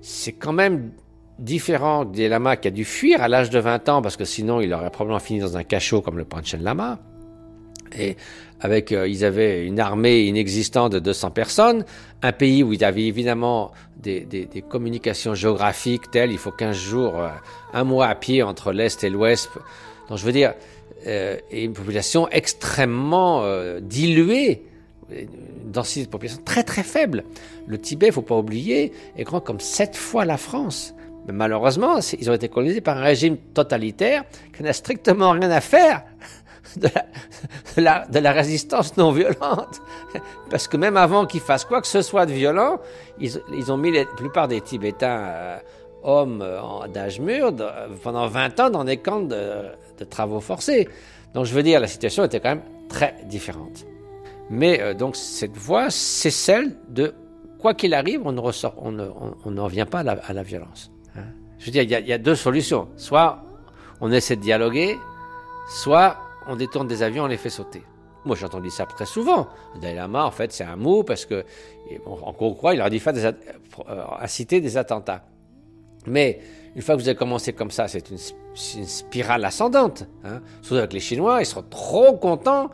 C'est quand même différent des lamas qui a dû fuir à l'âge de 20 ans, parce que sinon il aurait probablement fini dans un cachot comme le Panchen Lama. Et avec, euh, ils avaient une armée inexistante de 200 personnes, un pays où il y avait évidemment des, communications géographiques telles, il faut 15 jours, euh, un mois à pied entre l'Est et l'Ouest. Donc je veux dire, euh, une population extrêmement diluée, une densité de population très très faible. Le Tibet, il faut pas oublier, est grand comme sept fois la France. Mais malheureusement, ils ont été colonisés par un régime totalitaire qui n'a strictement rien à faire [laughs] de la, résistance non violente. Parce que même avant qu'ils fassent quoi que ce soit de violent, ils, ont mis la plupart des Tibétains euh, hommes euh, d'âge mûr pendant 20 ans dans des camps de, de, travaux forcés. Donc je veux dire, la situation était quand même très différente. Mais euh, donc cette voie, c'est celle de quoi qu'il arrive, on ne ressort, on ne, on, revient pas à la, violence. Hein. Je veux dire, il y, a, deux solutions. Soit on essaie de dialoguer, soit on détourne des avions, on les fait sauter. Moi, j'ai entendu ça très souvent. Dalai Lama, en fait, c'est un mot parce que, en croit, il aurait dit faire des, euh, des attentats. Mais une fois que vous avez commencé comme ça, c'est une, spirale ascendante. Hein. Surtout avec les Chinois, ils seront trop contents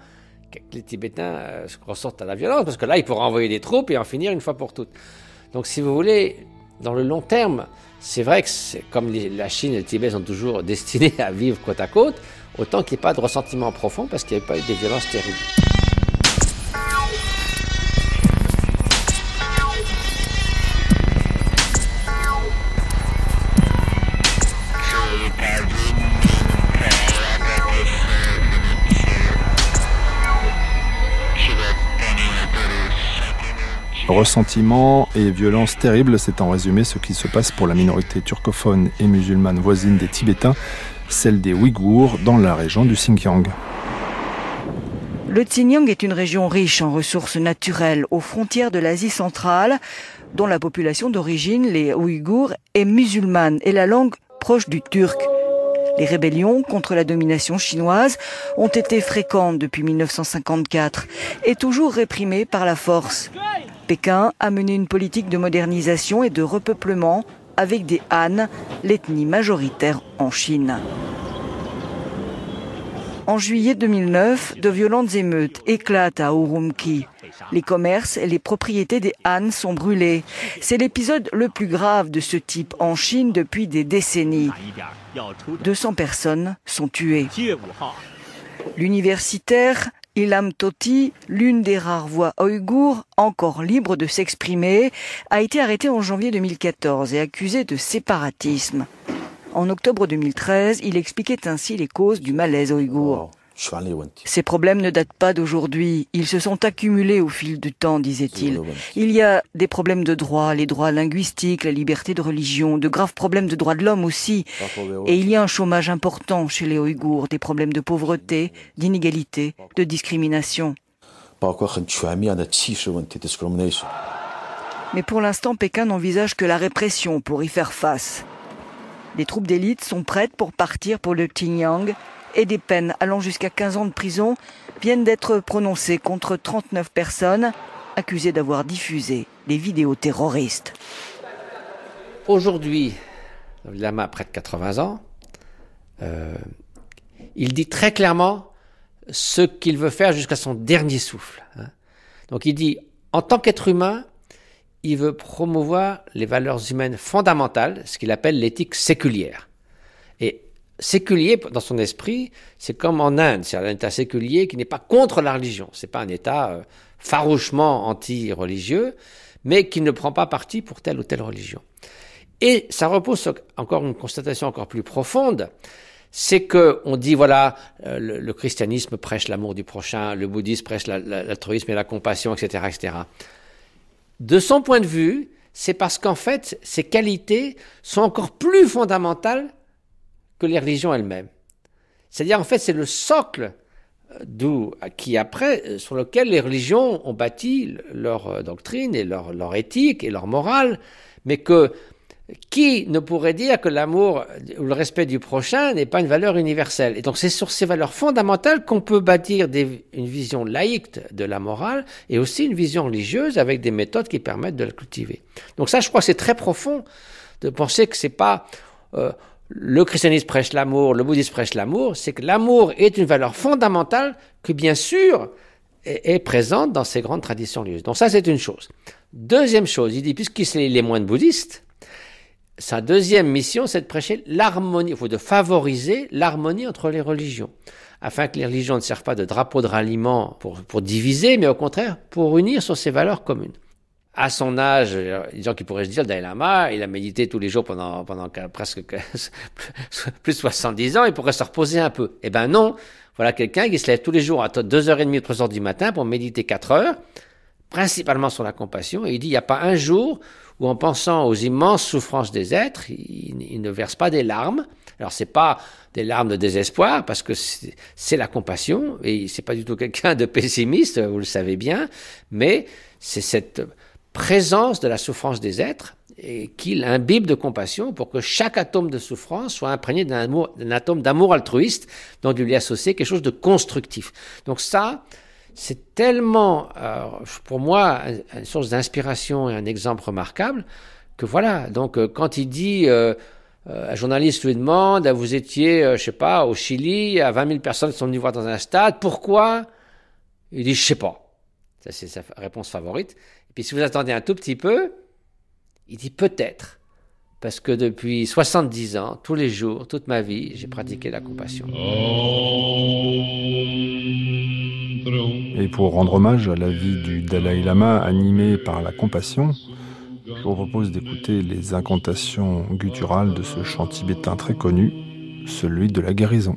que les Tibétains euh, ressortent à la violence parce que là, ils pourront envoyer des troupes et en finir une fois pour toutes. Donc, si vous voulez, dans le long terme, c'est vrai que comme la Chine et le Tibet sont toujours [laughs] destinés à vivre côte à côte, autant qu'il n'y ait pas de ressentiment profond parce qu'il n'y avait pas eu des violences terribles. Ressentiment et violence terrible, c'est en résumé ce qui se passe pour la minorité turcophone et musulmane voisine des Tibétains, celle des Ouïghours, dans la région du Xinjiang. Le Xinjiang est une région riche en ressources naturelles aux frontières de l'Asie centrale, dont la population d'origine, les Ouïghours, est musulmane et la langue proche du turc. Les rébellions contre la domination chinoise ont été fréquentes depuis 1954 et toujours réprimées par la force. Pékin a mené une politique de modernisation et de repeuplement avec des Han, l'ethnie majoritaire en Chine. En juillet 2009, de violentes émeutes éclatent à Urumqi. Les commerces et les propriétés des Han sont brûlés. C'est l'épisode le plus grave de ce type en Chine depuis des décennies. 200 personnes sont tuées. L'universitaire Ilham Toti, l'une des rares voix ouïghours encore libre de s'exprimer, a été arrêté en janvier 2014 et accusé de séparatisme. En octobre 2013, il expliquait ainsi les causes du malaise ouïghour. Ces problèmes ne datent pas d'aujourd'hui. Ils se sont accumulés au fil du temps, disait-il. Il y a des problèmes de droit, les droits linguistiques, la liberté de religion, de graves problèmes de droits de l'homme aussi. Et il y a un chômage important chez les Ouïghours, des problèmes de pauvreté, d'inégalité, de discrimination. Mais pour l'instant, Pékin n'envisage que la répression pour y faire face. Des troupes d'élite sont prêtes pour partir pour le Xinjiang et des peines allant jusqu'à 15 ans de prison viennent d'être prononcées contre 39 personnes accusées d'avoir diffusé des vidéos terroristes. Aujourd'hui, Lama a près de 80 ans. Euh, il dit très clairement ce qu'il veut faire jusqu'à son dernier souffle. Hein. Donc il dit, en tant qu'être humain, il veut promouvoir les valeurs humaines fondamentales, ce qu'il appelle l'éthique séculière. Et séculier dans son esprit, c'est comme en Inde, c'est un État séculier qui n'est pas contre la religion. C'est pas un État euh, farouchement anti-religieux, mais qui ne prend pas parti pour telle ou telle religion. Et ça repose sur encore une constatation encore plus profonde, c'est que on dit voilà euh, le, christianisme prêche l'amour du prochain, le bouddhisme prêche l'altruisme et la compassion, etc., etc. De son point de vue, c'est parce qu'en fait ces qualités sont encore plus fondamentales que les religions elles-mêmes. C'est-à-dire, en fait, c'est le socle euh, d'où, qui après, euh, sur lequel les religions ont bâti leur euh, doctrine et leur, leur éthique et leur morale, mais que qui ne pourrait dire que l'amour ou le respect du prochain n'est pas une valeur universelle Et donc c'est sur ces valeurs fondamentales qu'on peut bâtir une vision laïque de la morale et aussi une vision religieuse avec des méthodes qui permettent de la cultiver. Donc ça, je crois, c'est très profond de penser que c'est pas le christianisme prêche l'amour, le bouddhisme prêche l'amour, c'est que l'amour est une valeur fondamentale que bien sûr est, présente dans ces grandes traditions religieuses. Donc ça c'est une chose. Deuxième chose, il dit puisqu'il est moines bouddhistes, sa deuxième mission c'est de prêcher l'harmonie, faut de favoriser l'harmonie entre les religions, afin que les religions ne servent pas de drapeau de ralliement pour, pour diviser, mais au contraire pour unir sur ces valeurs communes à son âge, des gens qui pourraient se dire, le Dalai Lama, il a médité tous les jours pendant, pendant presque [laughs] plus de 70 ans, il pourrait se reposer un peu. Eh ben non, voilà quelqu'un qui se lève tous les jours à 2h30, 3h du matin pour méditer 4 heures, principalement sur la compassion, et il dit, il n'y a pas un jour où en pensant aux immenses souffrances des êtres, il, ne verse pas des larmes. Alors c'est pas des larmes de désespoir parce que c'est la compassion et c'est pas du tout quelqu'un de pessimiste, vous le savez bien, mais c'est cette présence de la souffrance des êtres et qu'il imbibe de compassion pour que chaque atome de souffrance soit imprégné d'un atome d'amour altruiste dont il lui associer quelque chose de constructif. Donc ça, c'est tellement, euh, pour moi, une source d'inspiration et un exemple remarquable que voilà. Donc euh, quand il dit, euh, un journaliste lui demande, vous étiez, je sais pas, au Chili, à 20 000 personnes sont venues voir dans un stade, pourquoi? Il dit, je sais pas. Ça, c'est sa réponse favorite. Et puis si vous attendez un tout petit peu, il dit peut-être. Parce que depuis 70 ans, tous les jours, toute ma vie, j'ai pratiqué la compassion. Et pour rendre hommage à la vie du Dalai Lama animée par la compassion, je vous propose d'écouter les incantations gutturales de ce chant tibétain très connu, celui de la guérison.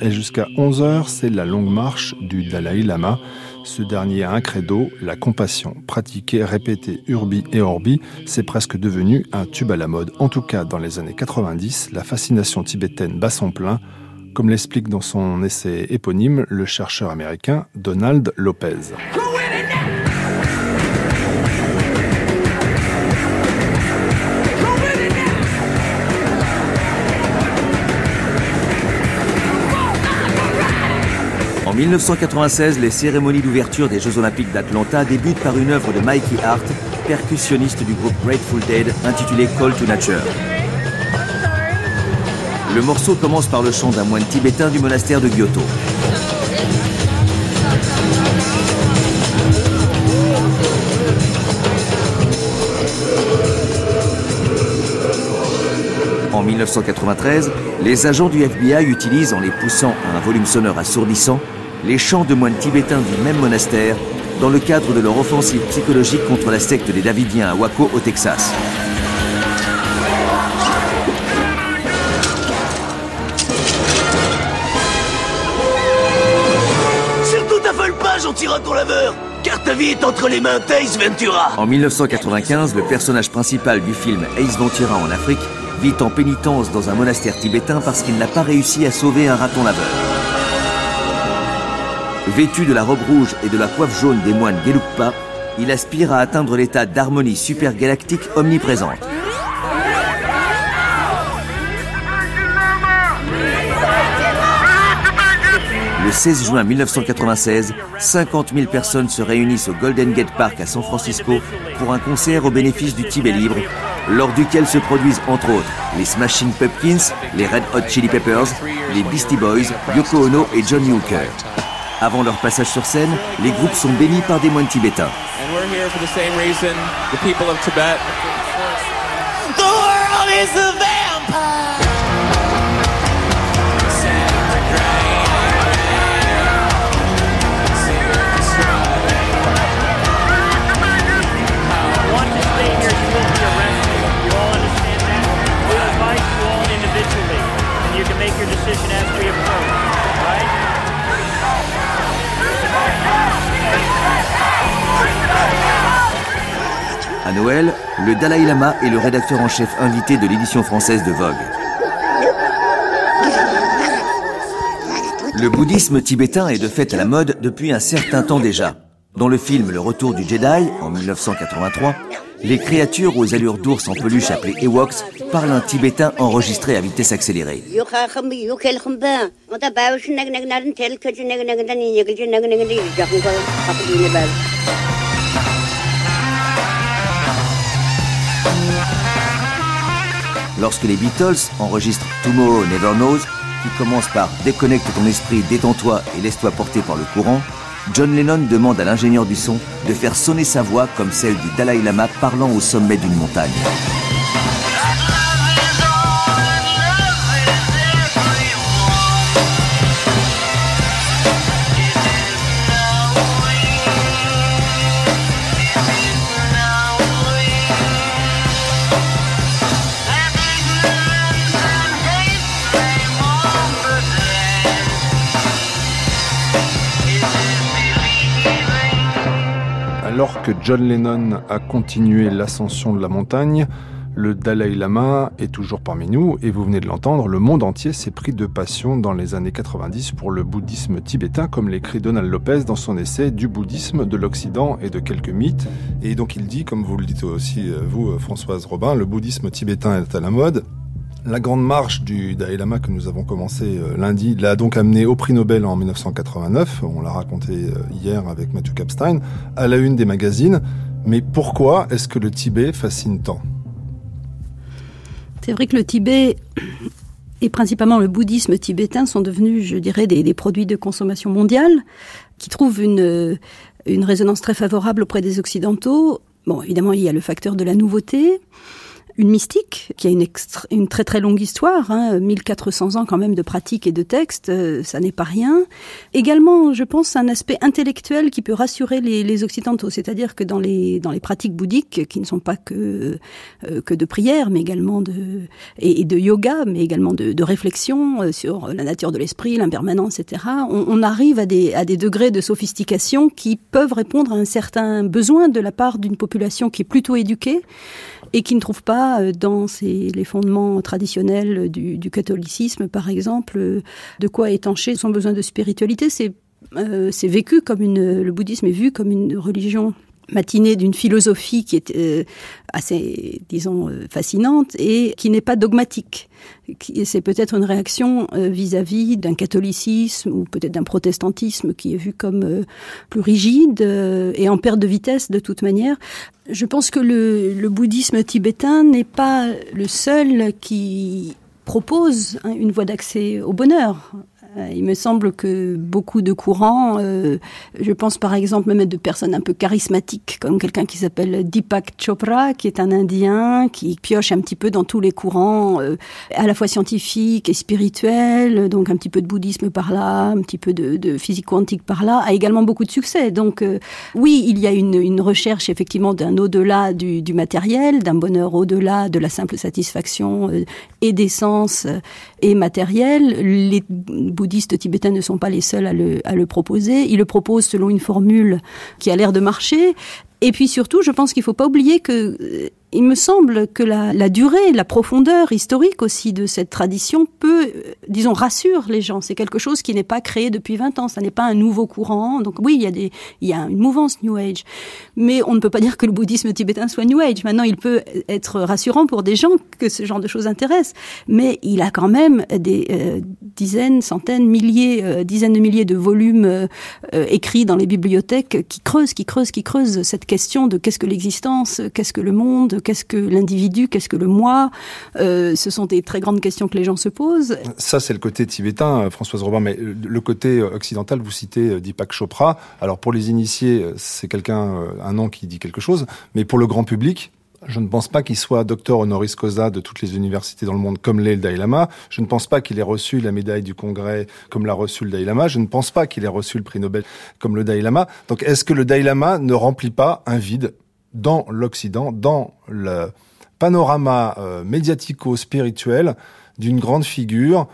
et jusqu'à 11h, c'est la longue marche du Dalai Lama. Ce dernier a un credo, la compassion. Pratiquée, répétée, urbi et orbi, c'est presque devenu un tube à la mode. En tout cas, dans les années 90, la fascination tibétaine bat son plein, comme l'explique dans son essai éponyme le chercheur américain Donald Lopez. En 1996, les cérémonies d'ouverture des Jeux Olympiques d'Atlanta débutent par une œuvre de Mikey Hart, percussionniste du groupe Grateful Dead, intitulée Call to Nature. Le morceau commence par le chant d'un moine tibétain du monastère de Kyoto. En 1993, les agents du FBI utilisent, en les poussant à un volume sonore assourdissant, les chants de moines tibétains du même monastère dans le cadre de leur offensive psychologique contre la secte des Davidiens à Waco au Texas. Surtout t'affole pas, gentil raton laveur car ta vie est entre les mains d'Ace Ventura En 1995, le personnage principal du film Ace Ventura en Afrique vit en pénitence dans un monastère tibétain parce qu'il n'a pas réussi à sauver un raton laveur. Vêtu de la robe rouge et de la coiffe jaune des moines Gelugpa, il aspire à atteindre l'état d'harmonie supergalactique omniprésente. Le 16 juin 1996, 50 000 personnes se réunissent au Golden Gate Park à San Francisco pour un concert au bénéfice du Tibet libre, lors duquel se produisent entre autres les Smashing Pumpkins, les Red Hot Chili Peppers, les Beastie Boys, Yoko Ono et John Hooker. Avant leur passage sur scène, les groupes sont bénis par des moines tibétains. Noël, le Dalai Lama est le rédacteur en chef invité de l'édition française de Vogue. Le bouddhisme tibétain est de fait à la mode depuis un certain temps déjà. Dans le film Le Retour du Jedi, en 1983, les créatures aux allures d'ours en peluche appelées Ewoks parlent un tibétain enregistré à vitesse accélérée. Lorsque les Beatles enregistrent Tomorrow Never Knows, qui commence par Déconnecte ton esprit, détends-toi et laisse-toi porter par le courant, John Lennon demande à l'ingénieur du son de faire sonner sa voix comme celle du Dalai Lama parlant au sommet d'une montagne. John Lennon a continué l'ascension de la montagne, le Dalai Lama est toujours parmi nous et vous venez de l'entendre, le monde entier s'est pris de passion dans les années 90 pour le bouddhisme tibétain, comme l'écrit Donald Lopez dans son essai Du bouddhisme, de l'Occident et de quelques mythes. Et donc il dit, comme vous le dites aussi euh, vous, euh, Françoise Robin, le bouddhisme tibétain est à la mode. La grande marche du Dalai Lama que nous avons commencé euh, lundi l'a donc amené au prix Nobel en 1989, on l'a raconté hier avec Matthew Kapstein, à la une des magazines. Mais pourquoi est-ce que le Tibet fascine tant? C'est vrai que le Tibet et principalement le bouddhisme tibétain sont devenus, je dirais, des, produits de consommation mondiale qui trouvent une, une résonance très favorable auprès des Occidentaux. Bon, évidemment, il y a le facteur de la nouveauté, une mystique qui a une, très très longue histoire, hein, 1400 ans quand même de pratique et de texte, euh, ça n'est pas rien. Également, je pense, un aspect intellectuel qui peut rassurer les, les occidentaux, c'est-à-dire que dans les dans les pratiques bouddhiques, qui ne sont pas que euh, que de prière, mais également de et, de yoga, mais également de, de réflexion euh, sur la nature de l'esprit, l'impermanence, etc. On, on, arrive à des à des degrés de sophistication qui peuvent répondre à un certain besoin de la part d'une population qui est plutôt éduquée et qui ne trouve pas euh, dans les fondements traditionnels du, catholicisme, par exemple, euh, de quoi étancher son besoin de spiritualité. C'est euh, vécu comme une, le bouddhisme est vu comme une religion matinée d'une philosophie qui est assez, disons, fascinante et qui n'est pas dogmatique. C'est peut-être une réaction vis-à-vis d'un catholicisme ou peut-être d'un protestantisme qui est vu comme plus rigide et en perte de vitesse de toute manière. Je pense que le, bouddhisme tibétain n'est pas le seul qui propose hein, une voie d'accès au bonheur. Euh, il me semble que beaucoup de courants, euh, je pense par exemple même de personnes un peu charismatiques, comme quelqu'un qui s'appelle Deepak Chopra, qui est un Indien, qui pioche un petit peu dans tous les courants, euh, à la fois scientifiques et spirituels, donc un petit peu de bouddhisme par là, un petit peu de, de physique quantique par là, a également beaucoup de succès. Donc oui, il y a une, une recherche effectivement d'un au-delà du, du, matériel, d'un bonheur au-delà de la simple satisfaction et d'essence et matériel. Les bouddhistes tibétains ne sont pas les seuls à le, à le proposer. Ils le proposent selon une formule qui a l'air de marcher. Et puis surtout, je pense qu'il ne faut pas oublier que euh, il me semble que la, la, durée, la profondeur historique aussi de cette tradition peut, euh, disons, rassure les gens. C'est quelque chose qui n'est pas créé depuis 20 ans. Ça n'est pas un nouveau courant. Donc oui, il y a des, il y a une mouvance New Age. Mais on ne peut pas dire que le bouddhisme tibétain soit New Age. Maintenant, il peut être rassurant pour des gens que ce genre de choses intéresse. Mais il a quand même des euh, dizaines, centaines, milliers, euh, dizaines de milliers de volumes écrits dans les bibliothèques qui creusent, qui creusent, qui creusent cette question de qu'est-ce que l'existence, qu'est-ce que le monde, qu'est-ce que l'individu, qu'est-ce que le moi euh, Ce sont des très grandes questions que les gens se posent. Ça, c'est le côté tibétain, euh, Françoise Robin, mais le côté occidental, vous citez euh, Deepak Chopra. Alors pour les initiés, c'est quelqu'un, un nom qui dit quelque chose, mais pour le grand public, je ne pense pas qu'il soit docteur honoris causa de toutes les universités dans le monde comme l'est le Dalai Lama. Je ne pense pas qu'il ait reçu la médaille du Congrès comme l'a reçu le Dalai Lama. Je ne pense pas qu'il ait reçu le prix Nobel comme le Dalai Lama. Donc est-ce que le Dalai Lama ne remplit pas un vide dans l'Occident, dans le panorama euh, médiatico-spirituel d'une grande figure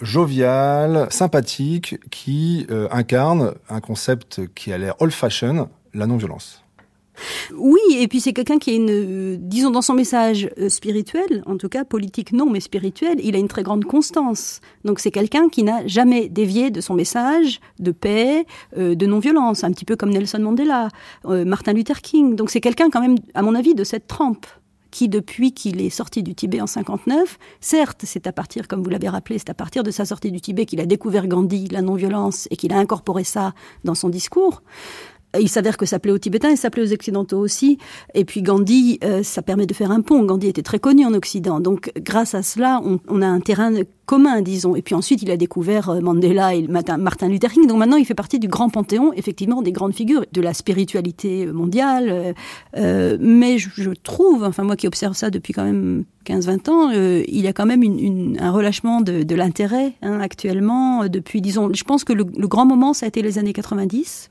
joviale, sympathique, qui euh, incarne un concept qui a l'air old-fashioned, la non-violence. Oui, et puis c'est quelqu'un qui a une, disons dans son message euh, spirituel, en tout cas politique non, mais spirituel, il a une très grande constance. Donc c'est quelqu'un qui n'a jamais dévié de son message de paix, euh, de non-violence, un petit peu comme Nelson Mandela, euh, Martin Luther King. Donc c'est quelqu'un quand même, à mon avis, de cette trempe qui, depuis qu'il est sorti du Tibet en 59, certes, c'est à partir, comme vous l'avez rappelé, c'est à partir de sa sortie du Tibet qu'il a découvert Gandhi, la non-violence, et qu'il a incorporé ça dans son discours. Il s'avère que ça plaît aux Tibétains et ça plaît aux Occidentaux aussi. Et puis Gandhi, euh, ça permet de faire un pont. Gandhi était très connu en Occident. Donc grâce à cela, on, on a un terrain commun, disons. Et puis ensuite, il a découvert euh, Mandela et Martin Luther King. Donc maintenant, il fait partie du grand panthéon, effectivement, des grandes figures de la spiritualité mondiale. Euh, mais je, trouve, enfin moi qui observe ça depuis quand même 15-20 ans, euh, il y a quand même une, une, un relâchement de, de l'intérêt hein, actuellement. Depuis, disons, je pense que le, le grand moment, ça a été les années 90.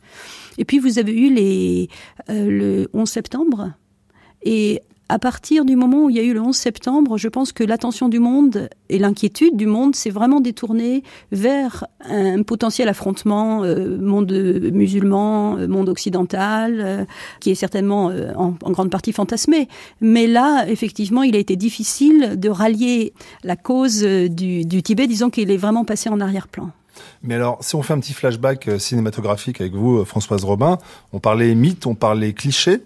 Et puis vous avez eu les, euh, le 11 septembre. Et à partir du moment où il y a eu le 11 septembre, je pense que l'attention du monde et l'inquiétude du monde s'est vraiment détournée vers un potentiel affrontement euh, monde musulman, euh, monde occidental, euh, qui est certainement en, grande partie fantasmé. Mais là, effectivement, il a été difficile de rallier la cause du, du Tibet, disons qu'il est vraiment passé en arrière-plan. Mais alors, si on fait un petit flashback cinématographique avec vous, Françoise Robin, on parlait mythes, on parlait clichés.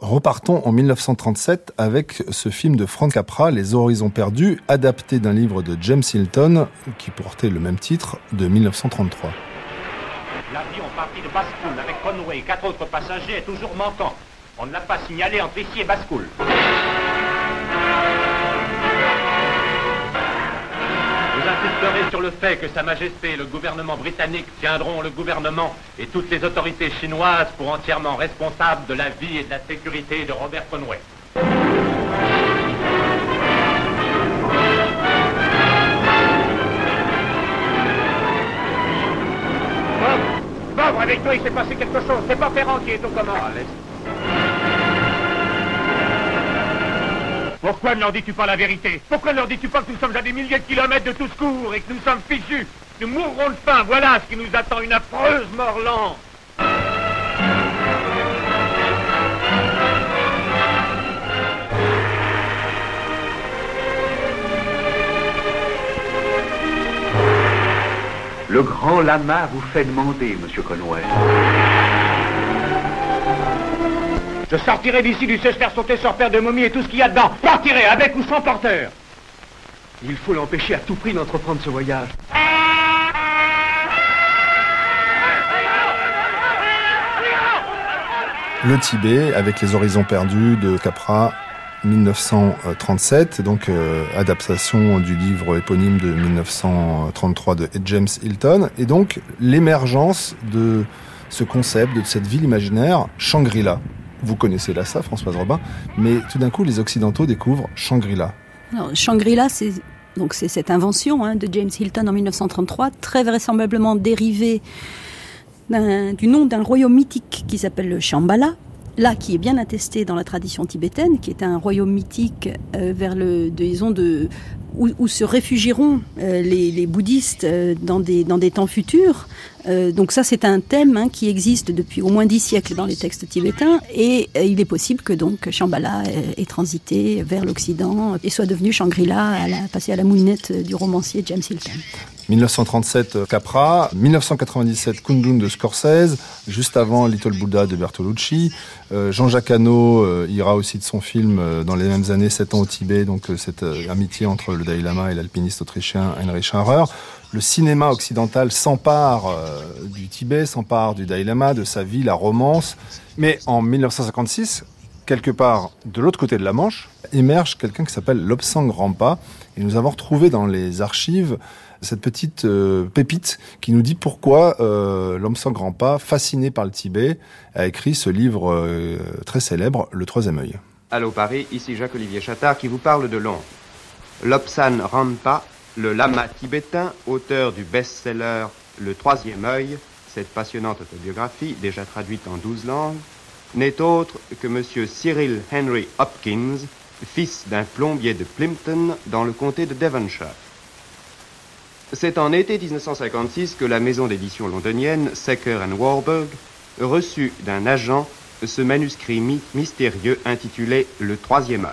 Repartons en 1937 avec ce film de Frank Capra, Les Horizons Perdus, adapté d'un livre de James Hilton qui portait le même titre de 1933. L'avion parti de Bascoul avec Conway et quatre autres passagers est toujours manquant. On ne l'a pas signalé entre ici et. Vous insisterez sur le fait que Sa Majesté et le gouvernement britannique tiendront le gouvernement et toutes les autorités chinoises pour entièrement responsables de la vie et de la sécurité de Robert Conway. Bob, Bob, avec toi, il s'est passé quelque chose. C'est pas Ferrand qui est au commande. Pourquoi ne leur dis-tu pas la vérité? Pourquoi ne leur dis-tu pas que nous sommes à des milliers de kilomètres de tout secours et que nous sommes fichus? Nous mourrons de faim, voilà ce qui nous attend, une affreuse mort lente. Le grand lama vous fait demander, monsieur Conway. Je sortirai d'ici du sèche faire sauter sur père de momie et tout ce qu'il y a dedans. Partirai avec ou sans porteur. Il faut l'empêcher à tout prix d'entreprendre ce voyage. Le Tibet, avec les horizons perdus de Capra, 1937, donc euh, adaptation du livre éponyme de 1933 de James Hilton, et donc l'émergence de ce concept, de cette ville imaginaire, Shangri-La, vous connaissez là ça, Françoise Robin, mais tout d'un coup, les Occidentaux découvrent Shangri-La. Shangri-La, c'est donc c'est cette invention hein, de James Hilton en 1933, très vraisemblablement dérivée du nom d'un royaume mythique qui s'appelle le Shambhala, là qui est bien attesté dans la tradition tibétaine, qui est un royaume mythique euh, vers le, disons de où, se réfugieront euh, les, bouddhistes euh, dans des, dans des temps futurs. Donc ça, c'est un thème hein, qui existe depuis au moins dix siècles dans les textes tibétains, et il est possible que donc Shambhala ait, transité vers l'Occident et soit devenu Shangri-La, passé à la moulinette du romancier James Hilton. 1937 Capra, 1997 Kundun de Scorsese, juste avant Little Buddha de Bertolucci. Jean-Jacques Hano ira aussi de son film dans les mêmes années, 7 ans au Tibet, donc cette amitié entre le Dalai Lama et l'alpiniste autrichien Heinrich Scharrer. Le cinéma occidental s'empare euh, du Tibet, s'empare du Dalai Lama, de sa vie, la romance. Mais en 1956, quelque part de l'autre côté de la Manche, émerge quelqu'un qui s'appelle Lobsang Rampa. Et nous avons retrouvé dans les archives cette petite euh, pépite qui nous dit pourquoi euh, Lobsang Rampa, fasciné par le Tibet, a écrit ce livre euh, très célèbre, Le Troisième œil. Allô Paris, ici Jacques-Olivier Chattard qui vous parle de Londres. Lobsan Rampa, le lama tibétain, auteur du best-seller Le Troisième œil, cette passionnante autobiographie, déjà traduite en douze langues, n'est autre que M. Cyril Henry Hopkins, fils d'un plombier de Plimpton dans le comté de Devonshire. C'est en été 1956 que la maison d'édition londonienne Secker Warburg reçut d'un agent ce manuscrit mystérieux intitulé Le Troisième œil.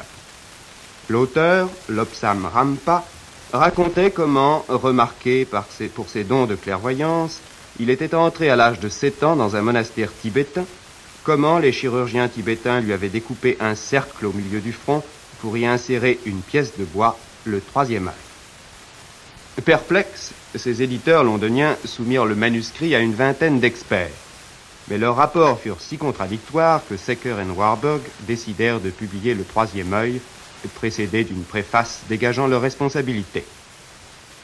L'auteur, Lobsam Rampa, racontait comment, remarqué pour ses dons de clairvoyance, il était entré à l'âge de sept ans dans un monastère tibétain, comment les chirurgiens tibétains lui avaient découpé un cercle au milieu du front pour y insérer une pièce de bois, le troisième œil. Perplexes, ces éditeurs londoniens soumirent le manuscrit à une vingtaine d'experts. Mais leurs rapports furent si contradictoires que Secker et Warburg décidèrent de publier le troisième œil précédé d'une préface dégageant leur responsabilité.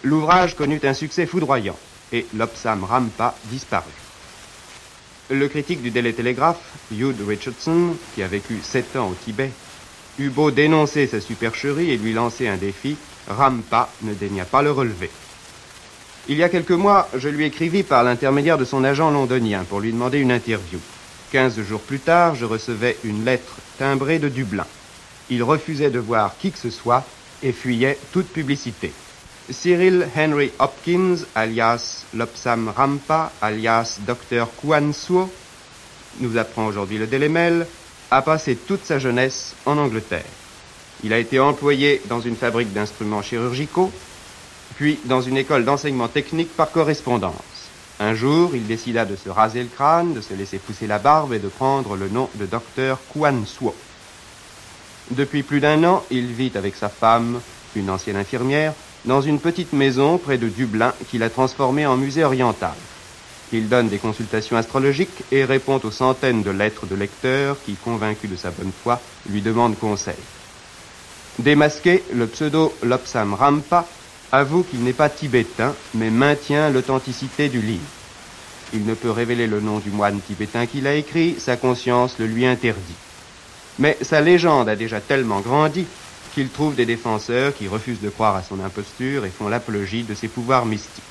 L'ouvrage connut un succès foudroyant et Lobsam Rampa disparut. Le critique du Daily Telegraph, Hugh Richardson, qui a vécu sept ans au Tibet, eut beau dénoncer sa supercherie et lui lancer un défi, Rampa ne daigna pas le relever. Il y a quelques mois, je lui écrivis par l'intermédiaire de son agent londonien pour lui demander une interview. Quinze jours plus tard, je recevais une lettre timbrée de Dublin. Il refusait de voir qui que ce soit et fuyait toute publicité. Cyril Henry Hopkins, alias Lopsam Rampa, alias Dr. Kwan Suo, nous apprend aujourd'hui le Délémel, a passé toute sa jeunesse en Angleterre. Il a été employé dans une fabrique d'instruments chirurgicaux, puis dans une école d'enseignement technique par correspondance. Un jour, il décida de se raser le crâne, de se laisser pousser la barbe et de prendre le nom de docteur Kwan Suo. Depuis plus d'un an, il vit avec sa femme, une ancienne infirmière, dans une petite maison près de Dublin qu'il a transformée en musée oriental. Il donne des consultations astrologiques et répond aux centaines de lettres de lecteurs qui, convaincus de sa bonne foi, lui demandent conseil. Démasqué, le pseudo Lopsam Rampa avoue qu'il n'est pas tibétain, mais maintient l'authenticité du livre. Il ne peut révéler le nom du moine tibétain qu'il a écrit, sa conscience le lui interdit. Mais sa légende a déjà tellement grandi qu'il trouve des défenseurs qui refusent de croire à son imposture et font l'apologie de ses pouvoirs mystiques.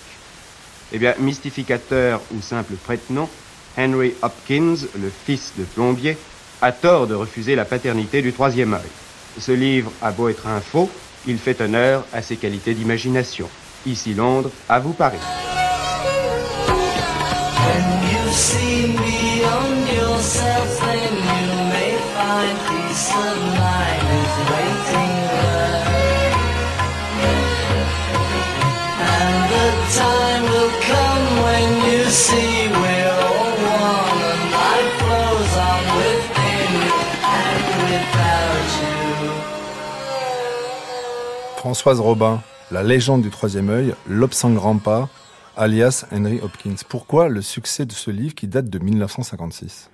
Eh bien, mystificateur ou simple prête-nom, Henry Hopkins, le fils de plombier, a tort de refuser la paternité du troisième œil. Ce livre a beau être un faux, il fait honneur à ses qualités d'imagination. Ici Londres, à vous Paris. Françoise Robin, la légende du troisième œil, l'Obsang Rampa, alias Henry Hopkins. Pourquoi le succès de ce livre qui date de 1956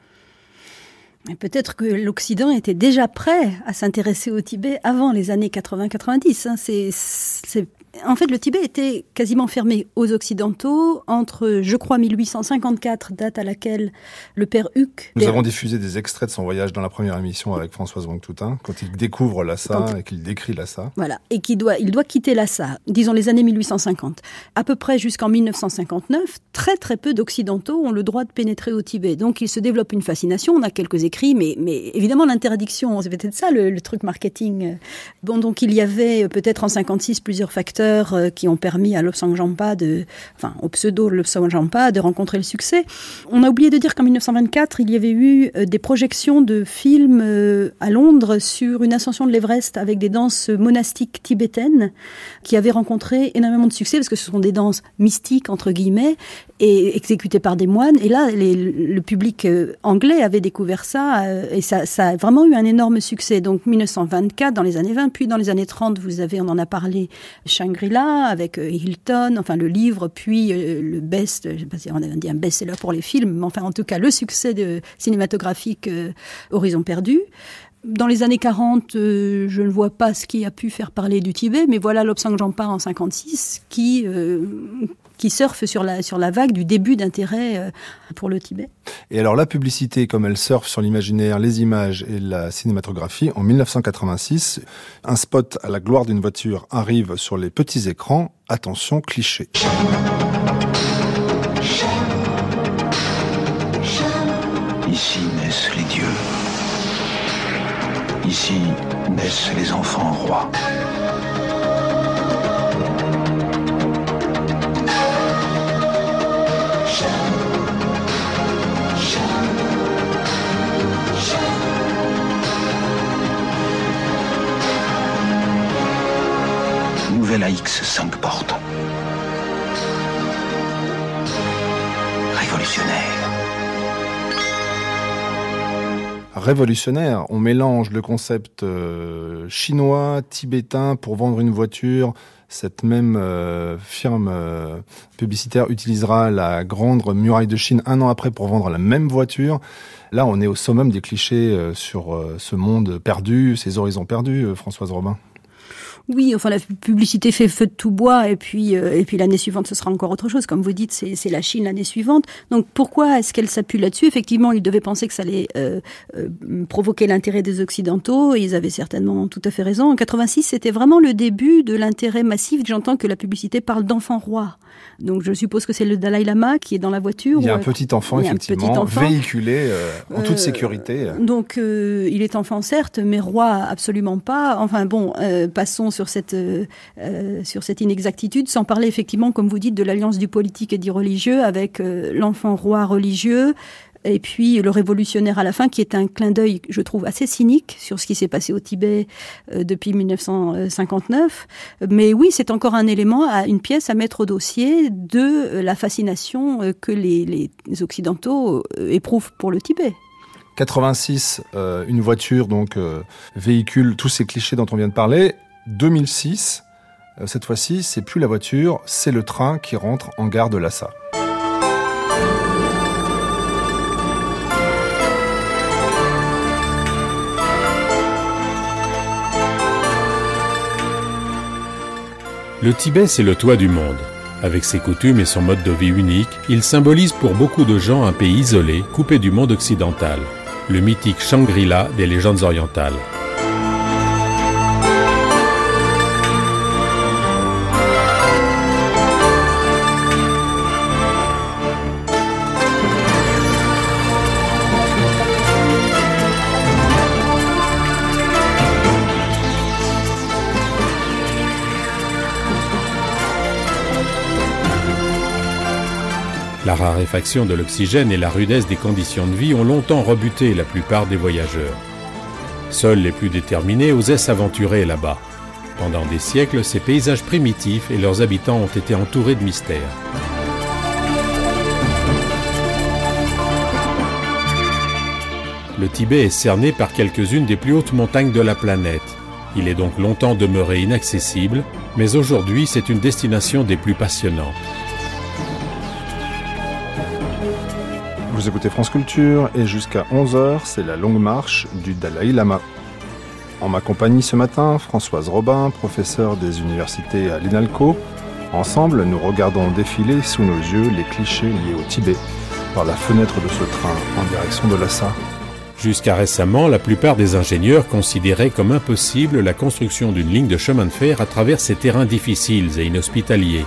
Peut-être que l'Occident était déjà prêt à s'intéresser au Tibet avant les années 80-90. Hein. C'est en fait, le Tibet était quasiment fermé aux Occidentaux entre, je crois, 1854, date à laquelle le père Huc... Nous avons diffusé des extraits de son voyage dans la première émission avec Françoise Wang-Toutin, quand il découvre Lhasa et qu'il décrit Lhasa. Voilà, et qu'il doit, il doit quitter Lhasa, disons les années 1850. À peu près jusqu'en 1959, très très peu d'Occidentaux ont le droit de pénétrer au Tibet. Donc il se développe une fascination, on a quelques écrits, mais, mais évidemment l'interdiction, c'est peut-être ça le, le truc marketing. Bon, donc il y avait peut-être en 56 plusieurs facteurs euh, qui ont permis à Lobsang Jampa de, enfin, au pseudo Lobsang Jampa de rencontrer le succès. On a oublié de dire qu'en 1924, il y avait eu euh, des projections de films euh, à Londres sur une ascension de l'Everest avec des danses monastiques tibétaines qui avaient rencontré énormément de succès parce que ce sont des danses mystiques, entre guillemets, et exécutées par des moines. Et là, le public anglais avait découvert ça et ça, a vraiment eu un énorme succès. Donc 1924, dans les années 20, puis dans les années 30, vous avez, on en a parlé, Shangri-La avec euh, Hilton, enfin le livre, puis euh, le best, je sais pas si on a dit un best-seller pour les films, mais enfin en tout cas le succès cinématographique euh, Horizon perdu. Dans les années 40, je ne vois pas ce qui a pu faire parler du Tibet, mais voilà Lobsang Jampa en 56 qui, qui surfe sur la, sur la vague du début d'intérêt euh, pour le Tibet. Et alors la publicité, comme elle surfe sur l'imaginaire, les images et la cinématographie, en 1986, un spot à la gloire d'une voiture arrive sur les petits écrans. Attention, cliché. Ici naissent les dieux. Ici naissent les enfants rois. Nouvelle AX 5 portes. Révolutionnaire. Révolutionnaire, on mélange le concept euh, chinois, tibétain pour vendre une voiture. Cette même euh, firme euh, publicitaire utilisera la grande muraille de Chine un an après pour vendre la même voiture. Là, on est au summum des clichés sur ce monde perdu, ces horizons perdus, Françoise Robin. Oui, enfin la publicité fait feu de tout bois et puis euh, et puis l'année suivante ce sera encore autre chose. Comme vous dites, c'est la Chine l'année suivante. Donc pourquoi est-ce qu'elle s'appuie là-dessus? Effectivement, ils devaient penser que ça allait euh, euh, provoquer l'intérêt des Occidentaux. Et ils avaient certainement tout à fait raison. En 86, c'était vraiment le début de l'intérêt massif. J'entends que la publicité parle d'enfants rois. Donc je suppose que c'est le Dalai Lama qui est dans la voiture. Il y a un petit enfant, effectivement, véhiculé en toute sécurité. Donc il est enfant certes, mais roi absolument pas. Enfin bon, passons sur cette, euh, euh, sur cette inexactitude, sans parler effectivement, comme vous dites, de l'alliance du politique et du religieux avec euh, l'enfant roi religieux, et puis le révolutionnaire à la fin, qui est un clin d'œil, je trouve, assez cynique sur ce qui s'est passé au Tibet depuis 1959. Mais oui, c'est encore un élément, une pièce à mettre au dossier de la fascination que les, les Occidentaux éprouvent pour le Tibet. 86, une voiture, donc véhicule tous ces clichés dont on vient de parler. 2006, euh, cette fois-ci, c'est plus la voiture, c'est le train qui rentre en gare de Lhasa. Le Tibet, c'est le toit du monde. Avec ses coutumes et son mode de vie unique, il symbolise pour beaucoup de gens un pays isolé, coupé du monde occidental, le mythique Shangri-La des légendes orientales. La raréfaction de l'oxygène et la rudesse des conditions de vie ont longtemps rebuté la plupart des voyageurs. Seuls les plus déterminés osaient s'aventurer là-bas. Pendant des siècles, ces paysages primitifs et leurs habitants ont été entourés de mystères. Le Tibet est cerné par quelques-unes des plus hautes montagnes de la planète. Il est donc longtemps demeuré inaccessible, mais aujourd'hui c'est une destination des plus passionnantes. Vous écoutez France Culture et jusqu'à 11h, c'est la longue marche du Dalai Lama. En ma compagnie ce matin, Françoise Robin, professeure des universités à l'INALCO. Ensemble, nous regardons défiler sous nos yeux les clichés liés au Tibet par la fenêtre de ce train en direction de Lhasa. Jusqu'à récemment, la plupart des ingénieurs considéraient comme impossible la construction d'une ligne de chemin de fer à travers ces terrains difficiles et inhospitaliers.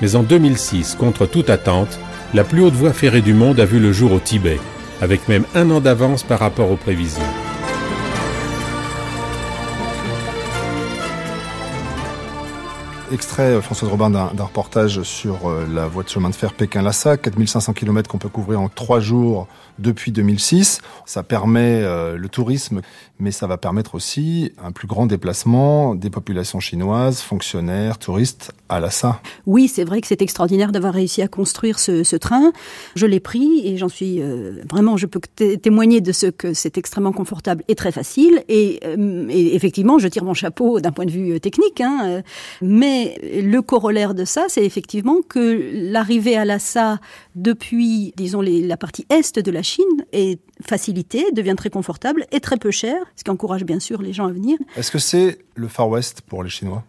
Mais en 2006, contre toute attente, la plus haute voie ferrée du monde a vu le jour au Tibet, avec même un an d'avance par rapport aux prévisions. Extrait, euh, Françoise Robin, d'un reportage sur euh, la voie de chemin de fer Pékin-Lhasa, 4500 km qu'on peut couvrir en trois jours depuis 2006. Ça permet euh, le tourisme, mais ça va permettre aussi un plus grand déplacement des populations chinoises, fonctionnaires, touristes à Lhasa. Oui, c'est vrai que c'est extraordinaire d'avoir réussi à construire ce, train. Je l'ai pris et j'en suis vraiment, je peux témoigner de ce que c'est extrêmement confortable et très facile. Et, et effectivement, je tire mon chapeau d'un point de vue technique. Hein, mais le corollaire de ça, c'est effectivement que l'arrivée à Lhasa depuis, disons, les, la partie est de la Chine est facilitée, devient très confortable et très peu chère, ce qui encourage bien sûr les gens à venir. Est-ce que c'est le Far West pour les Chinois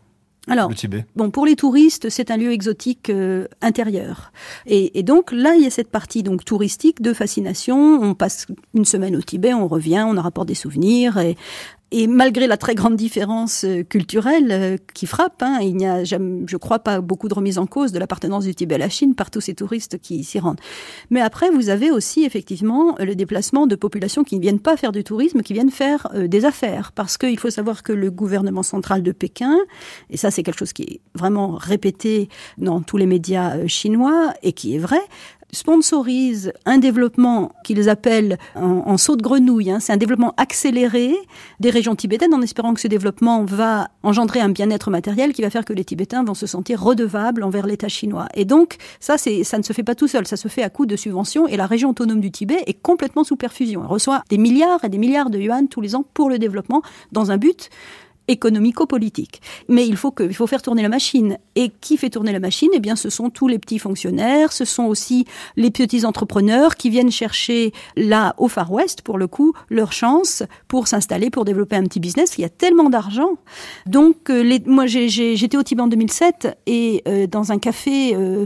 alors, le Tibet? bon, pour les touristes, c'est un lieu exotique euh, intérieur. Et, et, donc là, il y a cette partie donc touristique de fascination. On passe une semaine au Tibet, on revient, on en rapporte des souvenirs. Et et malgré la très grande différence euh, culturelle euh, qui frappe, hein, il n'y a, je crois, pas beaucoup de remise en cause de l'appartenance du Tibet à la Chine par tous ces touristes qui s'y rendent. Mais après, vous avez aussi effectivement le déplacement de populations qui ne viennent pas faire du tourisme, qui viennent faire euh, des affaires. Parce qu'il faut savoir que le gouvernement central de Pékin, et ça c'est quelque chose qui est vraiment répété dans tous les médias chinois et qui est vrai, sponsorisent un développement qu'ils appellent en, saut de grenouille. Hein. C'est un développement accéléré des régions tibétaines en espérant que ce développement va engendrer un bien-être matériel qui va faire que les Tibétains vont se sentir redevables envers l'État chinois. Et donc, ça, ça ne se fait pas tout seul, ça se fait à coup de subventions et la région autonome du Tibet est complètement sous perfusion. Elle reçoit des milliards et des milliards de yuan tous les ans pour le développement dans un but économico-politique. Mais il faut, que, il faut faire tourner la machine. Et qui fait tourner la machine? Eh bien, ce sont tous les petits fonctionnaires, ce sont aussi les petits entrepreneurs qui viennent chercher là, au Far West, pour le coup, leur chance pour s'installer, pour développer un petit business. Il y a tellement d'argent. Donc, euh, moi, j'étais au Tibet en 2007 et euh, dans un café euh,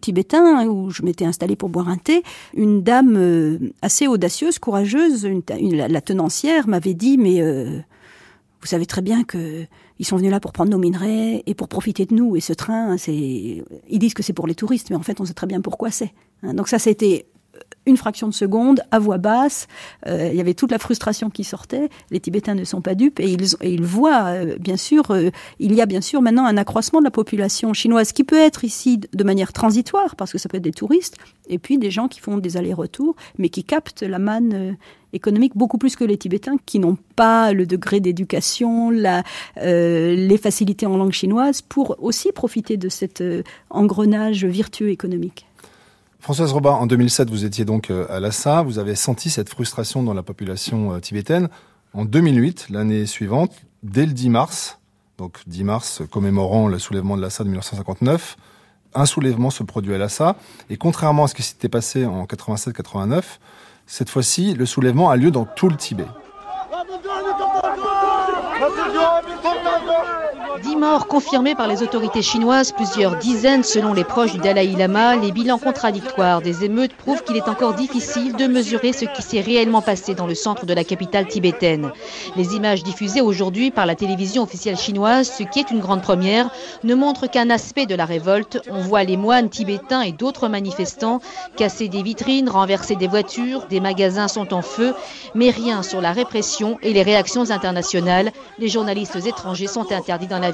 tibétain où je m'étais installée pour boire un thé, une dame assez audacieuse, courageuse, la, tenancière m'avait dit, mais vous savez très bien que ils sont venus là pour prendre nos minerais et pour profiter de nous. Et ce train, c'est, ils disent que c'est pour les touristes, mais en fait, on sait très bien pourquoi c'est. Hein. Donc ça, c'était une fraction de seconde, à voix basse. Euh, il y avait toute la frustration qui sortait. Les Tibétains ne sont pas dupes et ils, ils voient, euh, bien sûr, euh, il y a bien sûr maintenant un accroissement de la population chinoise qui peut être ici de manière transitoire, parce que ça peut être des touristes, et puis des gens qui font des allers-retours, mais qui captent la manne économique beaucoup plus que les Tibétains, qui n'ont pas le degré d'éducation, la, les facilités en langue chinoise, pour aussi profiter de cet engrenage vertueux économique. Françoise Robin, en 2007, vous étiez donc euh, à Lhasa. Vous avez senti cette frustration dans la population euh, tibétaine. En 2008, l'année suivante, dès le 10 mars, donc 10 mars commémorant le soulèvement de Lhasa de 1959, un soulèvement se produit à Lhasa. Et contrairement à ce qui s'était passé en 87-89, cette fois-ci, le soulèvement a lieu dans tout le Tibet. Dix morts confirmés par les autorités chinoises, plusieurs dizaines selon les proches du Dalai Lama. Les bilans contradictoires des émeutes prouvent qu'il est encore difficile de mesurer ce qui s'est réellement passé dans le centre de la capitale tibétaine. Les images diffusées aujourd'hui par la télévision officielle chinoise, ce qui est une grande première, ne montrent qu'un aspect de la révolte. On voit les moines tibétains et d'autres manifestants casser des vitrines, renverser des voitures, des magasins sont en feu, mais rien sur la répression et les réactions internationales. Les journalistes étrangers sont interdits dans la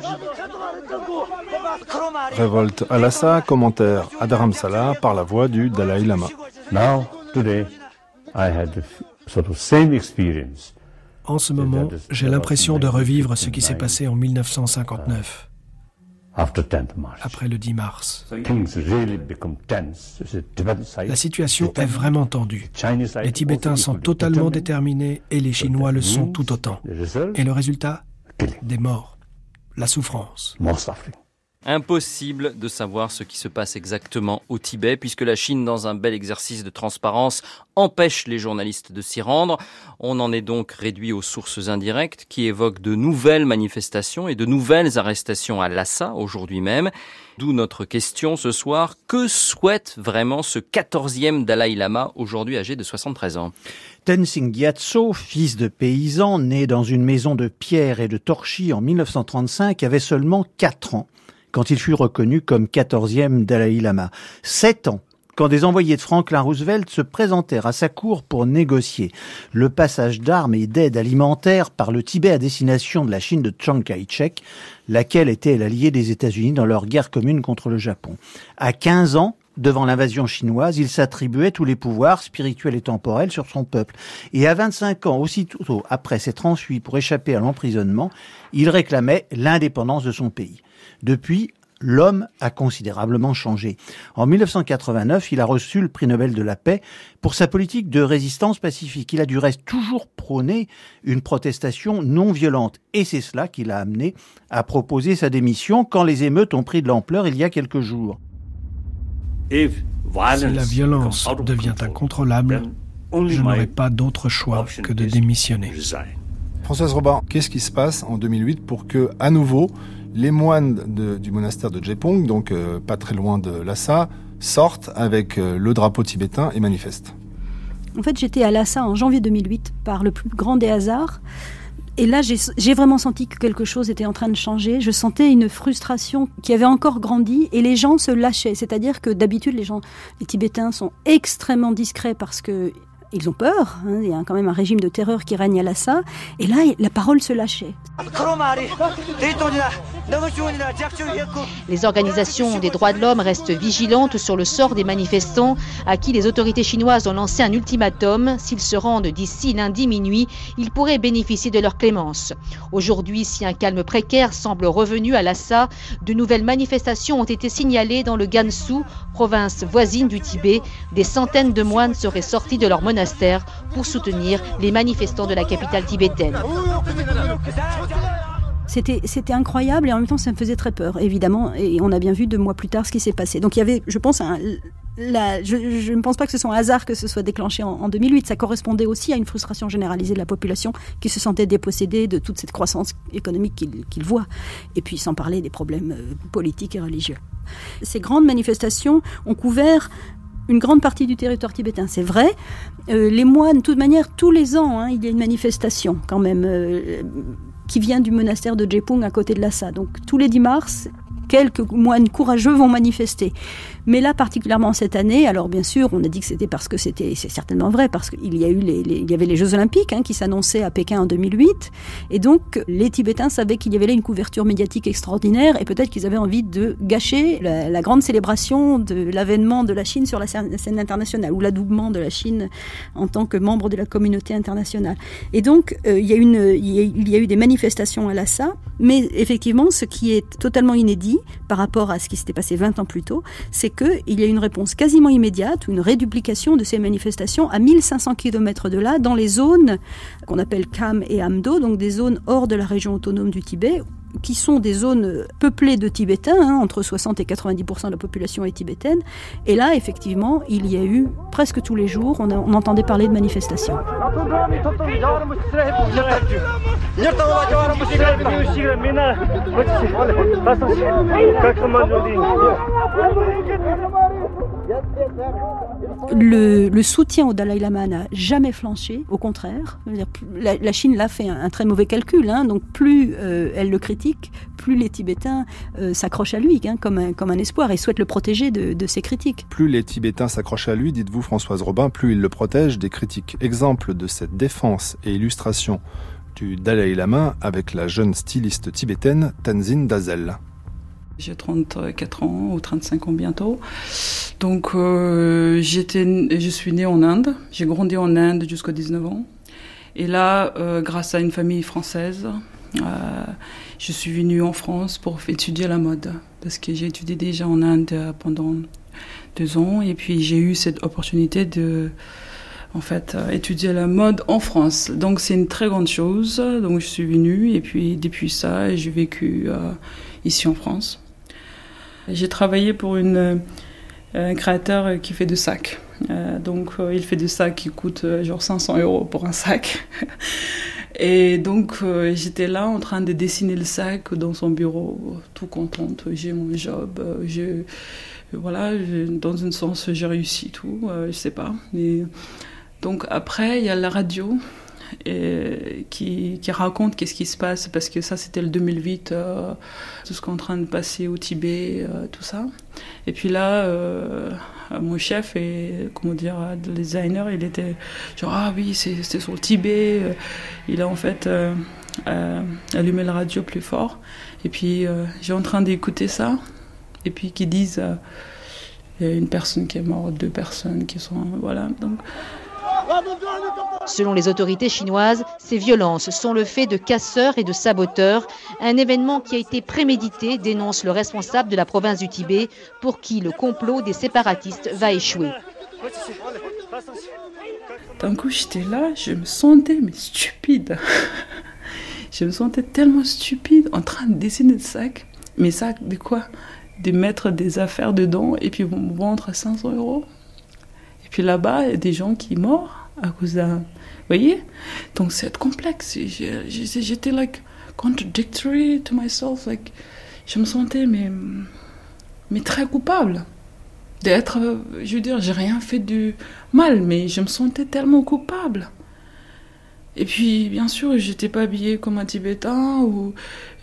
Révolte à Lhasa, commentaire à Dharamsala par la voix du Dalai Lama. En ce moment, j'ai l'impression de revivre ce qui s'est passé en 1959, après le 10 mars. La situation est vraiment tendue. Les Tibétains sont totalement déterminés et les Chinois le sont tout autant. Et le résultat Des morts la souffrance. Impossible de savoir ce qui se passe exactement au Tibet, puisque la Chine, dans un bel exercice de transparence, empêche les journalistes de s'y rendre. On en est donc réduit aux sources indirectes qui évoquent de nouvelles manifestations et de nouvelles arrestations à Lhasa aujourd'hui même. D'où notre question ce soir. Que souhaite vraiment ce 14e Dalai Lama, aujourd'hui âgé de 73 ans? Tenzing Gyatso, fils de paysan, né dans une maison de pierre et de torchis en 1935, avait seulement 4 ans quand il fut reconnu comme 14e Dalai Lama. 7 ans quand des envoyés de Franklin Roosevelt se présentèrent à sa cour pour négocier le passage d'armes et d'aide alimentaire par le Tibet à destination de la Chine de Chiang Kai-shek, laquelle était l'allié des États-Unis dans leur guerre commune contre le Japon. À 15 ans, devant l'invasion chinoise, il s'attribuait tous les pouvoirs spirituels et temporels sur son peuple. Et à 25 ans, aussitôt après s'être enfui pour échapper à l'emprisonnement, il réclamait l'indépendance de son pays. Depuis, l'homme a considérablement changé. En 1989, il a reçu le prix Nobel de la paix pour sa politique de résistance pacifique. Il a du reste toujours prôné une protestation non violente. Et c'est cela qui l'a amené à proposer sa démission quand les émeutes ont pris de l'ampleur il y a quelques jours. Si la violence devient incontrôlable, je n'aurai pas d'autre choix que de démissionner. Françoise Robin, qu'est-ce qui se passe en 2008 pour que, à nouveau, les moines du monastère de Jepong, donc euh, pas très loin de Lhasa, sortent avec euh, le drapeau tibétain et manifestent En fait, j'étais à Lhasa en janvier 2008 par le plus grand des hasards. Et là, j'ai vraiment senti que quelque chose était en train de changer. Je sentais une frustration qui avait encore grandi et les gens se lâchaient. C'est-à-dire que d'habitude, les gens, les Tibétains sont extrêmement discrets parce que ils ont peur. Hein. il y a quand même un régime de terreur qui règne à Lhasa. Et là, la parole se lâchait. [laughs] Les organisations des droits de l'homme restent vigilantes sur le sort des manifestants à qui les autorités chinoises ont lancé un ultimatum. S'ils se rendent d'ici lundi minuit, ils pourraient bénéficier de leur clémence. Aujourd'hui, si un calme précaire semble revenu à Lhasa, de nouvelles manifestations ont été signalées dans le Gansu, province voisine du Tibet. Des centaines de moines seraient sortis de leur monastère pour soutenir les manifestants de la capitale tibétaine. C'était, incroyable et en même temps ça me faisait très peur, évidemment. Et on a bien vu deux mois plus tard ce qui s'est passé. Donc il y avait, je pense, je, ne pense pas que ce soit un hasard que ce soit déclenché en, 2008. Ça correspondait aussi à une frustration généralisée de la population qui se sentait dépossédée de toute cette croissance économique qu'il voit. Et puis sans parler des problèmes euh, politiques et religieux. Ces grandes manifestations ont couvert une grande partie du territoire tibétain, c'est vrai. Euh, les moines, de toute manière, tous les ans, hein, il y a une manifestation quand même euh, qui vient du monastère de Jepung à côté de Lhasa. Donc tous les 10 mars, quelques moines courageux vont manifester. Mais là, particulièrement cette année, alors bien sûr, on a dit que c'était parce que c'était, c'est certainement vrai, parce qu'il y a eu les, il y avait les Jeux Olympiques hein, qui s'annonçaient à Pékin en 2008, et donc les Tibétains savaient qu'il y avait là une couverture médiatique extraordinaire, et peut-être qu'ils avaient envie de gâcher la, grande célébration de l'avènement de la Chine sur la scène, internationale, ou l'adoubement de la Chine en tant que membre de la communauté internationale. Et donc, euh, il, y a une, il y a eu des manifestations à Lhasa, mais effectivement, ce qui est totalement inédit par rapport à ce qui s'était passé 20 ans plus tôt, c'est qu'il y a une réponse quasiment immédiate, une réduplication de ces manifestations à 1500 km de là, dans les zones qu'on appelle Kham et Amdo, donc des zones hors de la région autonome du Tibet, qui sont des zones peuplées de Tibétains, hein, entre 60 et 90% de la population est tibétaine. Et là, effectivement, il y a eu presque tous les jours, on, on entendait parler de manifestations. Le, soutien au Dalai Lama n'a jamais flanché, au contraire. La, Chine l'a fait un, très mauvais calcul, hein. donc plus euh, elle le critique, plus les Tibétains euh, s'accrochent à lui hein, comme, un, espoir et souhaitent le protéger de, de ses critiques. Plus les Tibétains s'accrochent à lui, dites-vous Françoise Robin, plus ils le protègent des critiques. Exemple de cette défense et illustration du Dalai Lama avec la jeune styliste tibétaine Tenzin Dazel. J'ai 34 ans ou 35 ans bientôt. Donc, euh, j'étais, je suis née en Inde. J'ai grandi en Inde jusqu'à 19 ans. Et là, euh, grâce à une famille française, euh, je suis venue en France pour étudier la mode. Parce que j'ai étudié déjà en Inde pendant deux ans. Et puis, j'ai eu cette opportunité de, en fait, étudier la mode en France. Donc, c'est une très grande chose. Donc, je suis venue. Et puis, depuis ça, j'ai vécu ici en France. J'ai travaillé pour une, euh, un créateur qui fait des sacs. Euh, donc, euh, il fait des sacs qui coûtent genre 500 euros pour un sac. [laughs] Et donc, j'étais là en train de dessiner le sac dans son bureau, tout contente. J'ai mon job. je, voilà, dans un sens, j'ai réussi tout. je sais pas. Donc, après, il y a la radio et qui, raconte qu'est-ce qui se passe, parce que ça c'était le 2008, euh, tout ce qu'on est en train de passer au Tibet, euh, tout ça. Et puis là, euh, mon chef et comment dire, le designer, il était genre ah oui c'est sur le Tibet. Il a en fait allumé la radio plus fort. Et puis j'ai en train d'écouter ça. Et puis qu'ils disent il y a une personne qui est morte, deux personnes qui sont voilà donc. Selon les autorités chinoises, ces violences sont le fait de casseurs et de saboteurs, un événement qui a été prémédité, dénonce le responsable de la province du Tibet, pour qui le complot des séparatistes va échouer. D'un coup, j'étais là, je me sentais mais stupide. [laughs] je me sentais tellement stupide en train de dessiner le sac. Mais sac de quoi? De mettre des affaires dedans et puis vont vendre à 500 euros? Là-bas, des gens qui sont à cause d'un. Vous voyez? Donc c'est complexe. J'étais like contradictory to myself. Like, je me sentais mais, mais très coupable d'être. Je veux dire, j'ai rien fait du mal, mais je me sentais tellement coupable. Et puis, bien sûr, j'étais pas habillée comme un Tibétain, ou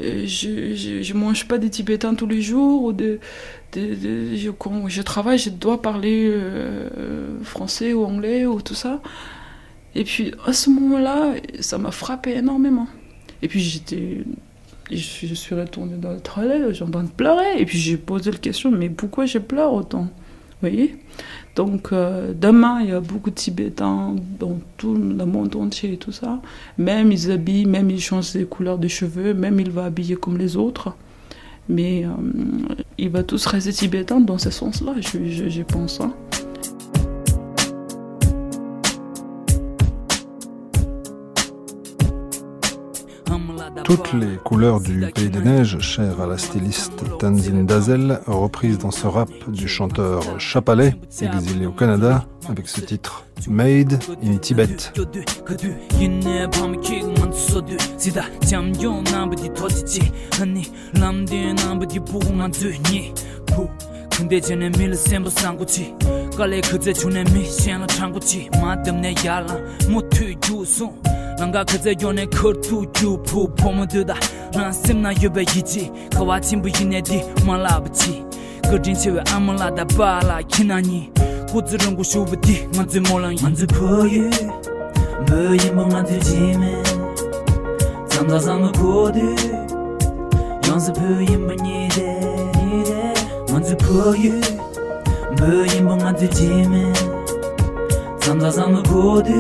euh, je, je, mange pas des Tibétains tous les jours, ou de, je, quand je travaille, je dois parler euh, français ou anglais ou tout ça. Et puis, à ce moment-là, ça m'a frappé énormément. Et puis, j'étais. Je, suis retournée dans le j'ai en train de pleurer. Et puis, j'ai posé la question, mais pourquoi je pleure autant? Vous voyez? Donc euh, demain, il y a beaucoup de Tibétains dans tout le monde entier et tout ça. Même ils habillent, même ils changent les couleurs de cheveux, même ils vont habiller comme les autres. Mais euh, il va tous rester tibétains dans ce sens-là, je, pense. Hein. Toutes les couleurs du Pays des Neiges, chères à la styliste Tanzine Dazel, reprises dans ce rap du chanteur Chapalet, exilé au Canada, avec ce titre Made in Tibet. nanga kaze yone kor tu ju pu pomo du da. Ran sim na yube yichi kawa chim bu yine di mala bichi gojin chewe amala da bala kinani kuzu rungu shubu di nganzu mola nganzu po yu mö yin mong lan tu jime zamda zamda ko du yonzu pu yin bu nide nide nganzu po yu mö yin mong lan tu jime zamda zamda ko du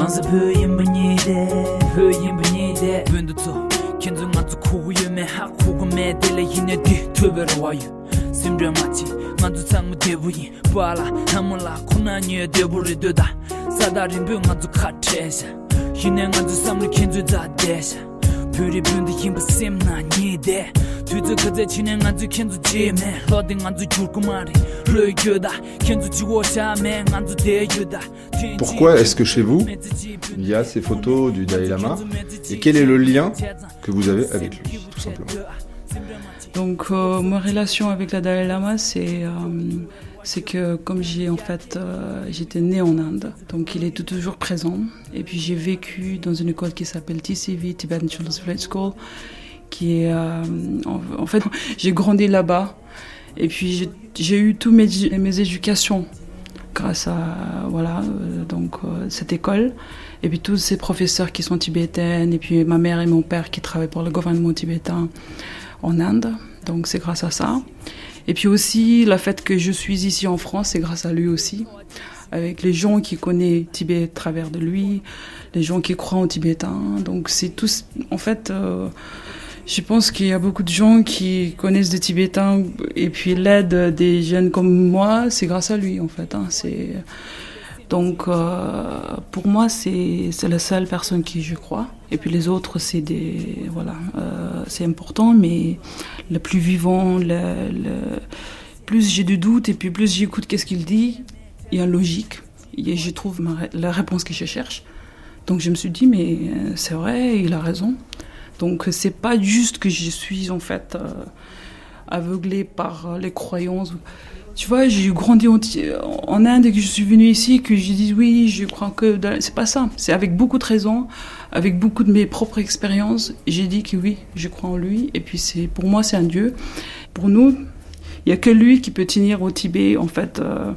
장습 후인 분이데 후인 분이데 분도토 켄즈 맞고 고유메 하고 메델레 히네디 투베로 와요 심드마치 맞고 상무 대부이 바라 함몰라 코나니 대부르도다 사다린 분 맞고 카테샤 히네 맞고 삼르 켄즈 자데샤 푸리 분도 힘 심나 니데 Pourquoi est-ce que chez vous, il y a ces photos du Dalai Lama? et quel est le lien que vous avez avec lui, tout simplement? Donc, euh, ma relation avec le Dalai Lama, c'est euh, c'est que comme j'ai en fait, euh, j'étais née en Inde, donc il est toujours présent. Et puis j'ai vécu dans une école qui s'appelle TCV, Tibetan Children's Village School, qui est en, en, fait, [laughs] j'ai grandi là-bas. Et puis j'ai eu toutes mes, mes éducations grâce à voilà donc cette école. Et puis tous ces professeurs qui sont tibétaines et puis ma mère et mon père qui travaillent pour le gouvernement tibétain en Inde. Donc c'est grâce à ça. Et puis aussi le fait que je suis ici en France c'est grâce à lui aussi. Avec les gens qui connaissent Tibet à travers de lui les gens qui croient en tibétain. Donc c'est tous en fait euh, je pense qu'il y a beaucoup de gens qui connaissent des Tibétains et puis l'aide des jeunes comme moi, c'est grâce à lui en fait. Hein. Donc euh, pour moi c'est la seule personne qui je crois. Et puis les autres c'est voilà euh, c'est important mais le plus vivant, plus j'ai du doute et puis plus j'écoute qu'est-ce qu'il dit, il y a logique et je trouve la réponse que je cherche. Donc je me suis dit mais c'est vrai, il a raison. Donc c'est pas juste que je suis en fait euh, aveuglée par les croyances. Tu vois, j'ai grandi en, Inde et que je suis venue ici, que je dis oui, je crois que c'est pas ça. C'est avec beaucoup de raisons, avec beaucoup de mes propres expériences, j'ai dit que oui, je crois en lui. Et puis c'est pour moi c'est un dieu. Pour nous, il y a que lui qui peut tenir au Tibet en fait euh,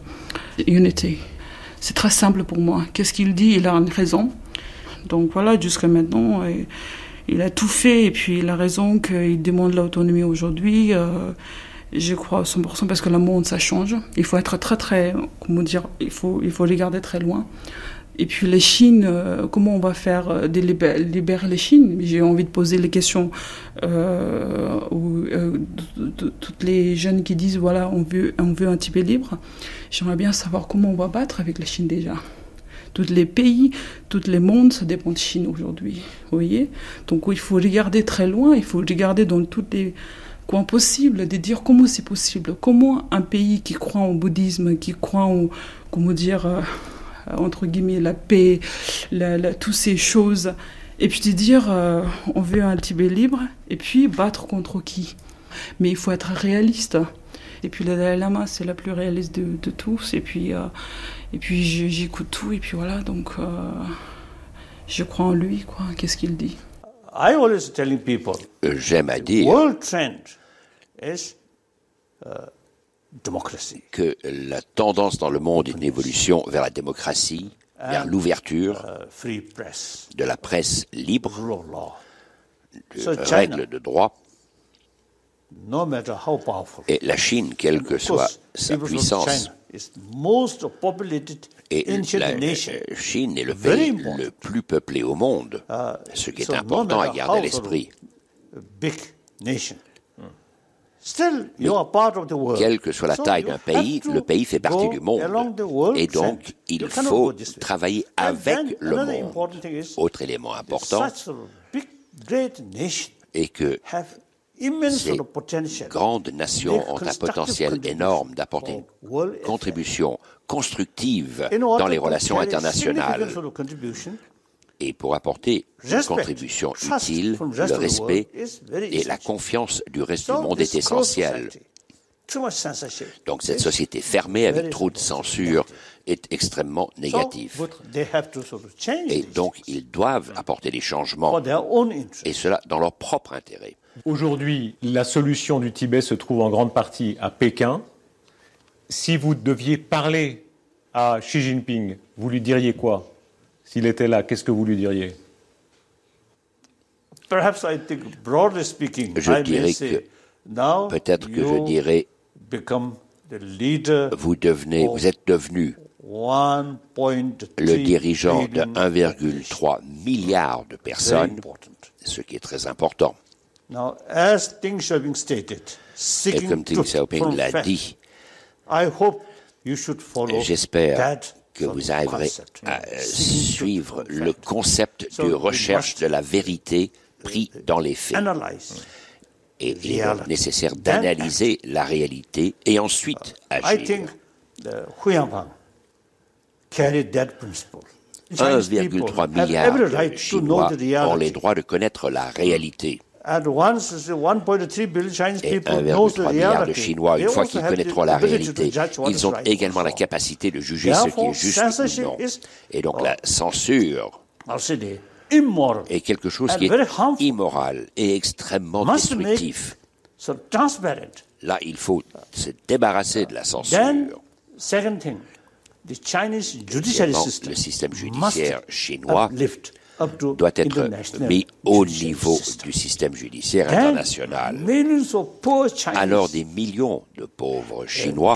unité. C'est très simple pour moi. Qu'est-ce qu'il dit? Il a une raison. Donc voilà, jusqu'à maintenant. Il a tout fait et puis il a raison qu'il demande l'autonomie aujourd'hui. Euh, je crois à 100% parce que le monde ça change. Il faut être très très, comment dire, il faut il faut les garder très loin. Et puis les Chines, euh, comment on va faire euh, libérer, libérer les Chines? J'ai envie de poser les questions euh, toutes les jeunes qui disent voilà on veut on veut un Tibet libre. J'aimerais bien savoir comment on va battre avec la Chine déjà tous les pays, tous les mondes, ça dépend de Chine aujourd'hui. Voyez Donc il faut regarder très loin, il faut regarder dans tous les coins possibles, de dire comment c'est possible. Comment un pays qui croit en bouddhisme, qui croit en, comment dire, euh, entre guillemets, la paix, la, la, toutes ces choses, et puis de dire euh, on veut un Tibet libre, et puis battre contre qui? Mais il faut être réaliste. Et puis le Dalai Lama, c'est la plus réaliste de, de tous. Et puis, euh, et puis j'écoute tout. Et puis voilà, donc euh, je crois en lui, quoi. Qu'est-ce qu'il dit? I always telling people, J'aime à dire world trend is uh, democracy. que la tendance dans le monde est une évolution vers la démocratie, vers l'ouverture free press, de la presse libre, de règles de droit. No matter how powerful. Et la Chine, quelle que soit sa puissance, Et la euh, Chine est le pays le plus peuplé au monde, Uh, ce qui est important à garder à l'esprit. Quelle que soit la taille d'un pays, le pays fait partie du monde. Et donc, il faut travailler avec le monde. Autre élément important est que ces grandes nations ont un potentiel énorme d'apporter une contribution constructive dans les relations internationales. Et pour apporter une contribution utile, le respect et la confiance du reste du monde est essentiel. Donc cette société fermée avec trop de censure est extrêmement négative. Et donc ils doivent apporter des changements, et cela dans leur propre intérêt. Aujourd'hui, la solution du Tibet se trouve en grande partie à Pékin. Si vous deviez parler à Xi Jinping, vous lui diriez quoi? S'il était là, qu'est-ce que vous lui diriez? Je dirais que peut-être que je dirais vous devenez, vous êtes devenu le dirigeant de 1,3 milliard de personnes, ce qui est très important. Et comme Deng Xiaoping l'a dit, j'espère que vous arriverez à suivre le concept de recherche de la vérité pris dans les faits. Et il est nécessaire d'analyser la réalité et ensuite agir. 1,3 milliard de Chinois ont les droits de connaître la réalité. Et 1,3 milliard de Chinois, une fois qu'ils connaîtront la réalité, ils ont également la capacité de juger ce qui est juste ou non. Et donc la censure est quelque chose qui est immoral et extrêmement destructif. Là, il faut se débarrasser de la censure. le système judiciaire chinois doit être mis au niveau du système judiciaire international. Alors des millions de pauvres Chinois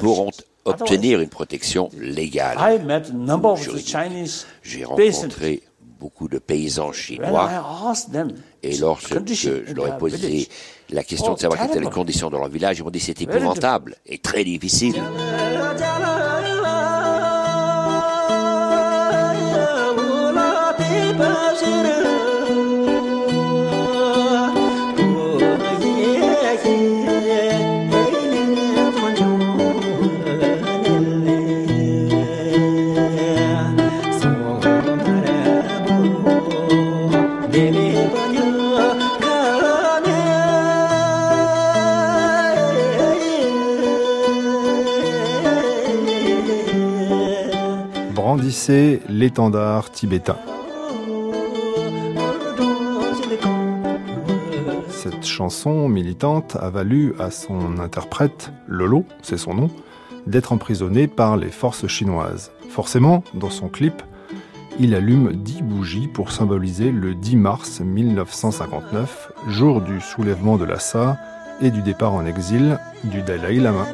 pourront obtenir une protection légale. J'ai rencontré beaucoup de paysans chinois. Et lorsque je leur ai posé la question de savoir quelles étaient les conditions de leur village, ils m'ont dit c'est épouvantable et très difficile. Brandissez l'étendard tibétain. Cette chanson militante a valu à son interprète, Lolo, c'est son nom, d'être emprisonné par les forces chinoises. Forcément, dans son clip, il allume 10 bougies pour symboliser le 10 mars 1959, jour du soulèvement de Lhasa et du départ en exil du Dalai Lama.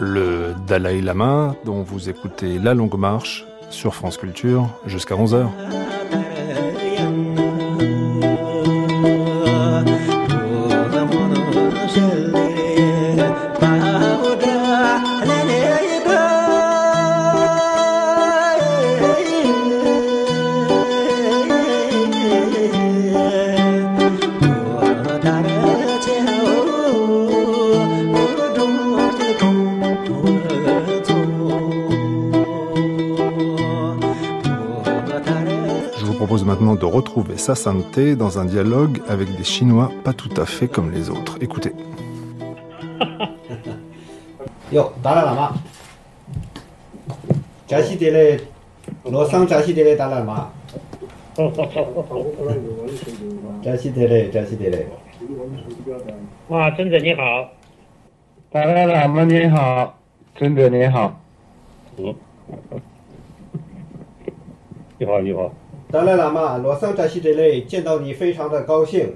Le Dalai Lama, dont vous écoutez La Longue Marche sur France Culture jusqu'à 11h. sa santé dans un dialogue avec des Chinois pas tout à fait comme les autres. Écoutez. [laughs] Yo, Dalai Lama. Jashi dele, lo sang jashi dele Dalai Lama. Jashi dele, jashi dele. 哇，尊者你好，达赖喇嘛你好，尊者你好。嗯，你好，你好。 达赖喇嘛，罗桑扎西这类见到你非常的高兴。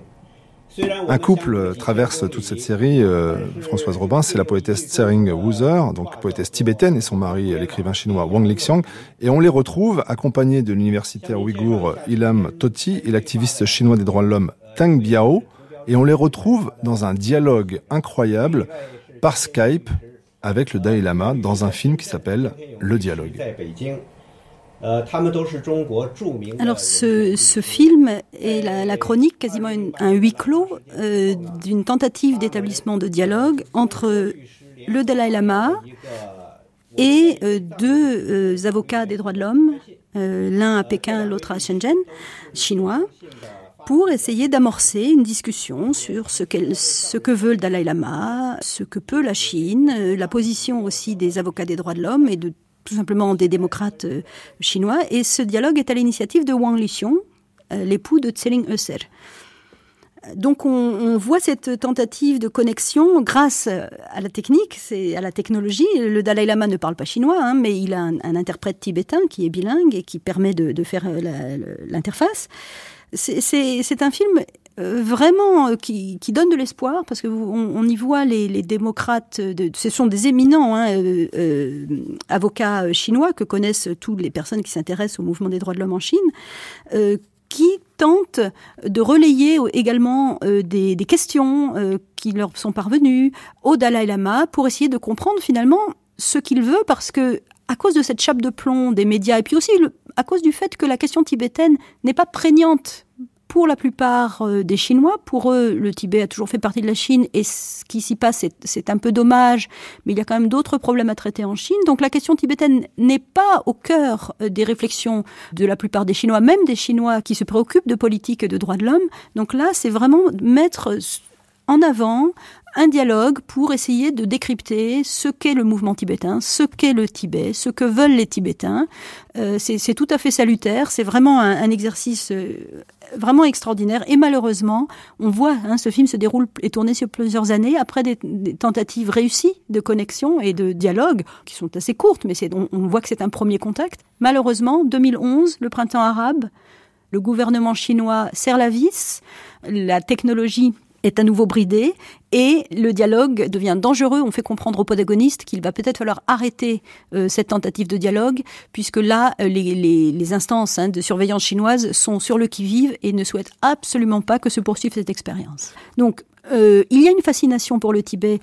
Un couple traverse toute cette série, euh, Françoise Robin, c'est la poétesse Tsering Wuzer, donc poétesse tibétaine, et son mari, l'écrivain chinois Wang Lixiang. Et on les retrouve accompagnés de l'universitaire ouïghour Ilham Toti et l'activiste chinois des droits de l'homme Tang Biao. Et on les retrouve dans un dialogue incroyable par Skype avec le Dalai Lama dans un film qui s'appelle Le Dialogue. Alors ce, film est la, chronique, quasiment un huis clos, euh, d'une tentative d'établissement de dialogue entre le Dalai Lama et euh, deux euh, avocats des droits de l'homme, l'un à Pékin, l'autre à Shenzhen, chinois, pour essayer d'amorcer une discussion sur ce, ce, que veut le Dalai Lama, ce que peut la Chine, la position aussi des avocats des droits de l'homme et de tout simplement des démocrates euh, chinois. Et ce dialogue est à l'initiative de Wang Lixiong, euh, l'époux de Tseling Euser. Donc on, voit cette tentative de connexion grâce à la technique, c'est à la technologie. Le Dalai Lama ne parle pas chinois, hein, mais il a un, interprète tibétain qui est bilingue et qui permet de, faire euh, l'interface. C'est un film euh, vraiment euh, qui, donne de l'espoir parce que on, y voit les, démocrates, de, ce sont des éminents hein, euh, avocats chinois que connaissent toutes les personnes qui s'intéressent au mouvement des droits de l'homme en Chine, qui tentent de relayer également des, des, questions qui leur sont parvenues au Dalai Lama pour essayer de comprendre finalement ce qu'il veut parce que à cause de cette chape de plomb des médias et puis aussi à cause du fait que la question tibétaine n'est pas prégnante pour la plupart euh, des Chinois, pour eux, le Tibet a toujours fait partie de la Chine et ce qui s'y passe, c'est un peu dommage, mais il y a quand même d'autres problèmes à traiter en Chine. Donc la question tibétaine n'est pas au cœur euh, des réflexions de la plupart des Chinois, même des Chinois qui se préoccupent de politique et de droits de l'homme. Donc là, c'est vraiment mettre en avant un dialogue pour essayer de décrypter ce qu'est le mouvement tibétain, ce qu'est le Tibet, ce que veulent les Tibétains. Euh, c'est tout à fait salutaire, c'est vraiment un, exercice euh, vraiment extraordinaire. Et malheureusement, on voit, hein, ce film se déroule et tourné sur plusieurs années après des, tentatives réussies de connexion et de dialogue, qui sont assez courtes, mais on, on voit que c'est un premier contact. Malheureusement, 2011, le printemps arabe, le gouvernement chinois serre la vis, la technologie est à nouveau bridé et le dialogue devient dangereux. On fait comprendre aux protagonistes qu'il va peut-être falloir arrêter euh, cette tentative de dialogue, puisque là, euh, les, instances hein, de surveillance chinoises sont sur le qui-vive et ne souhaitent absolument pas que se poursuive cette expérience. Donc, euh, il y a une fascination pour le Tibet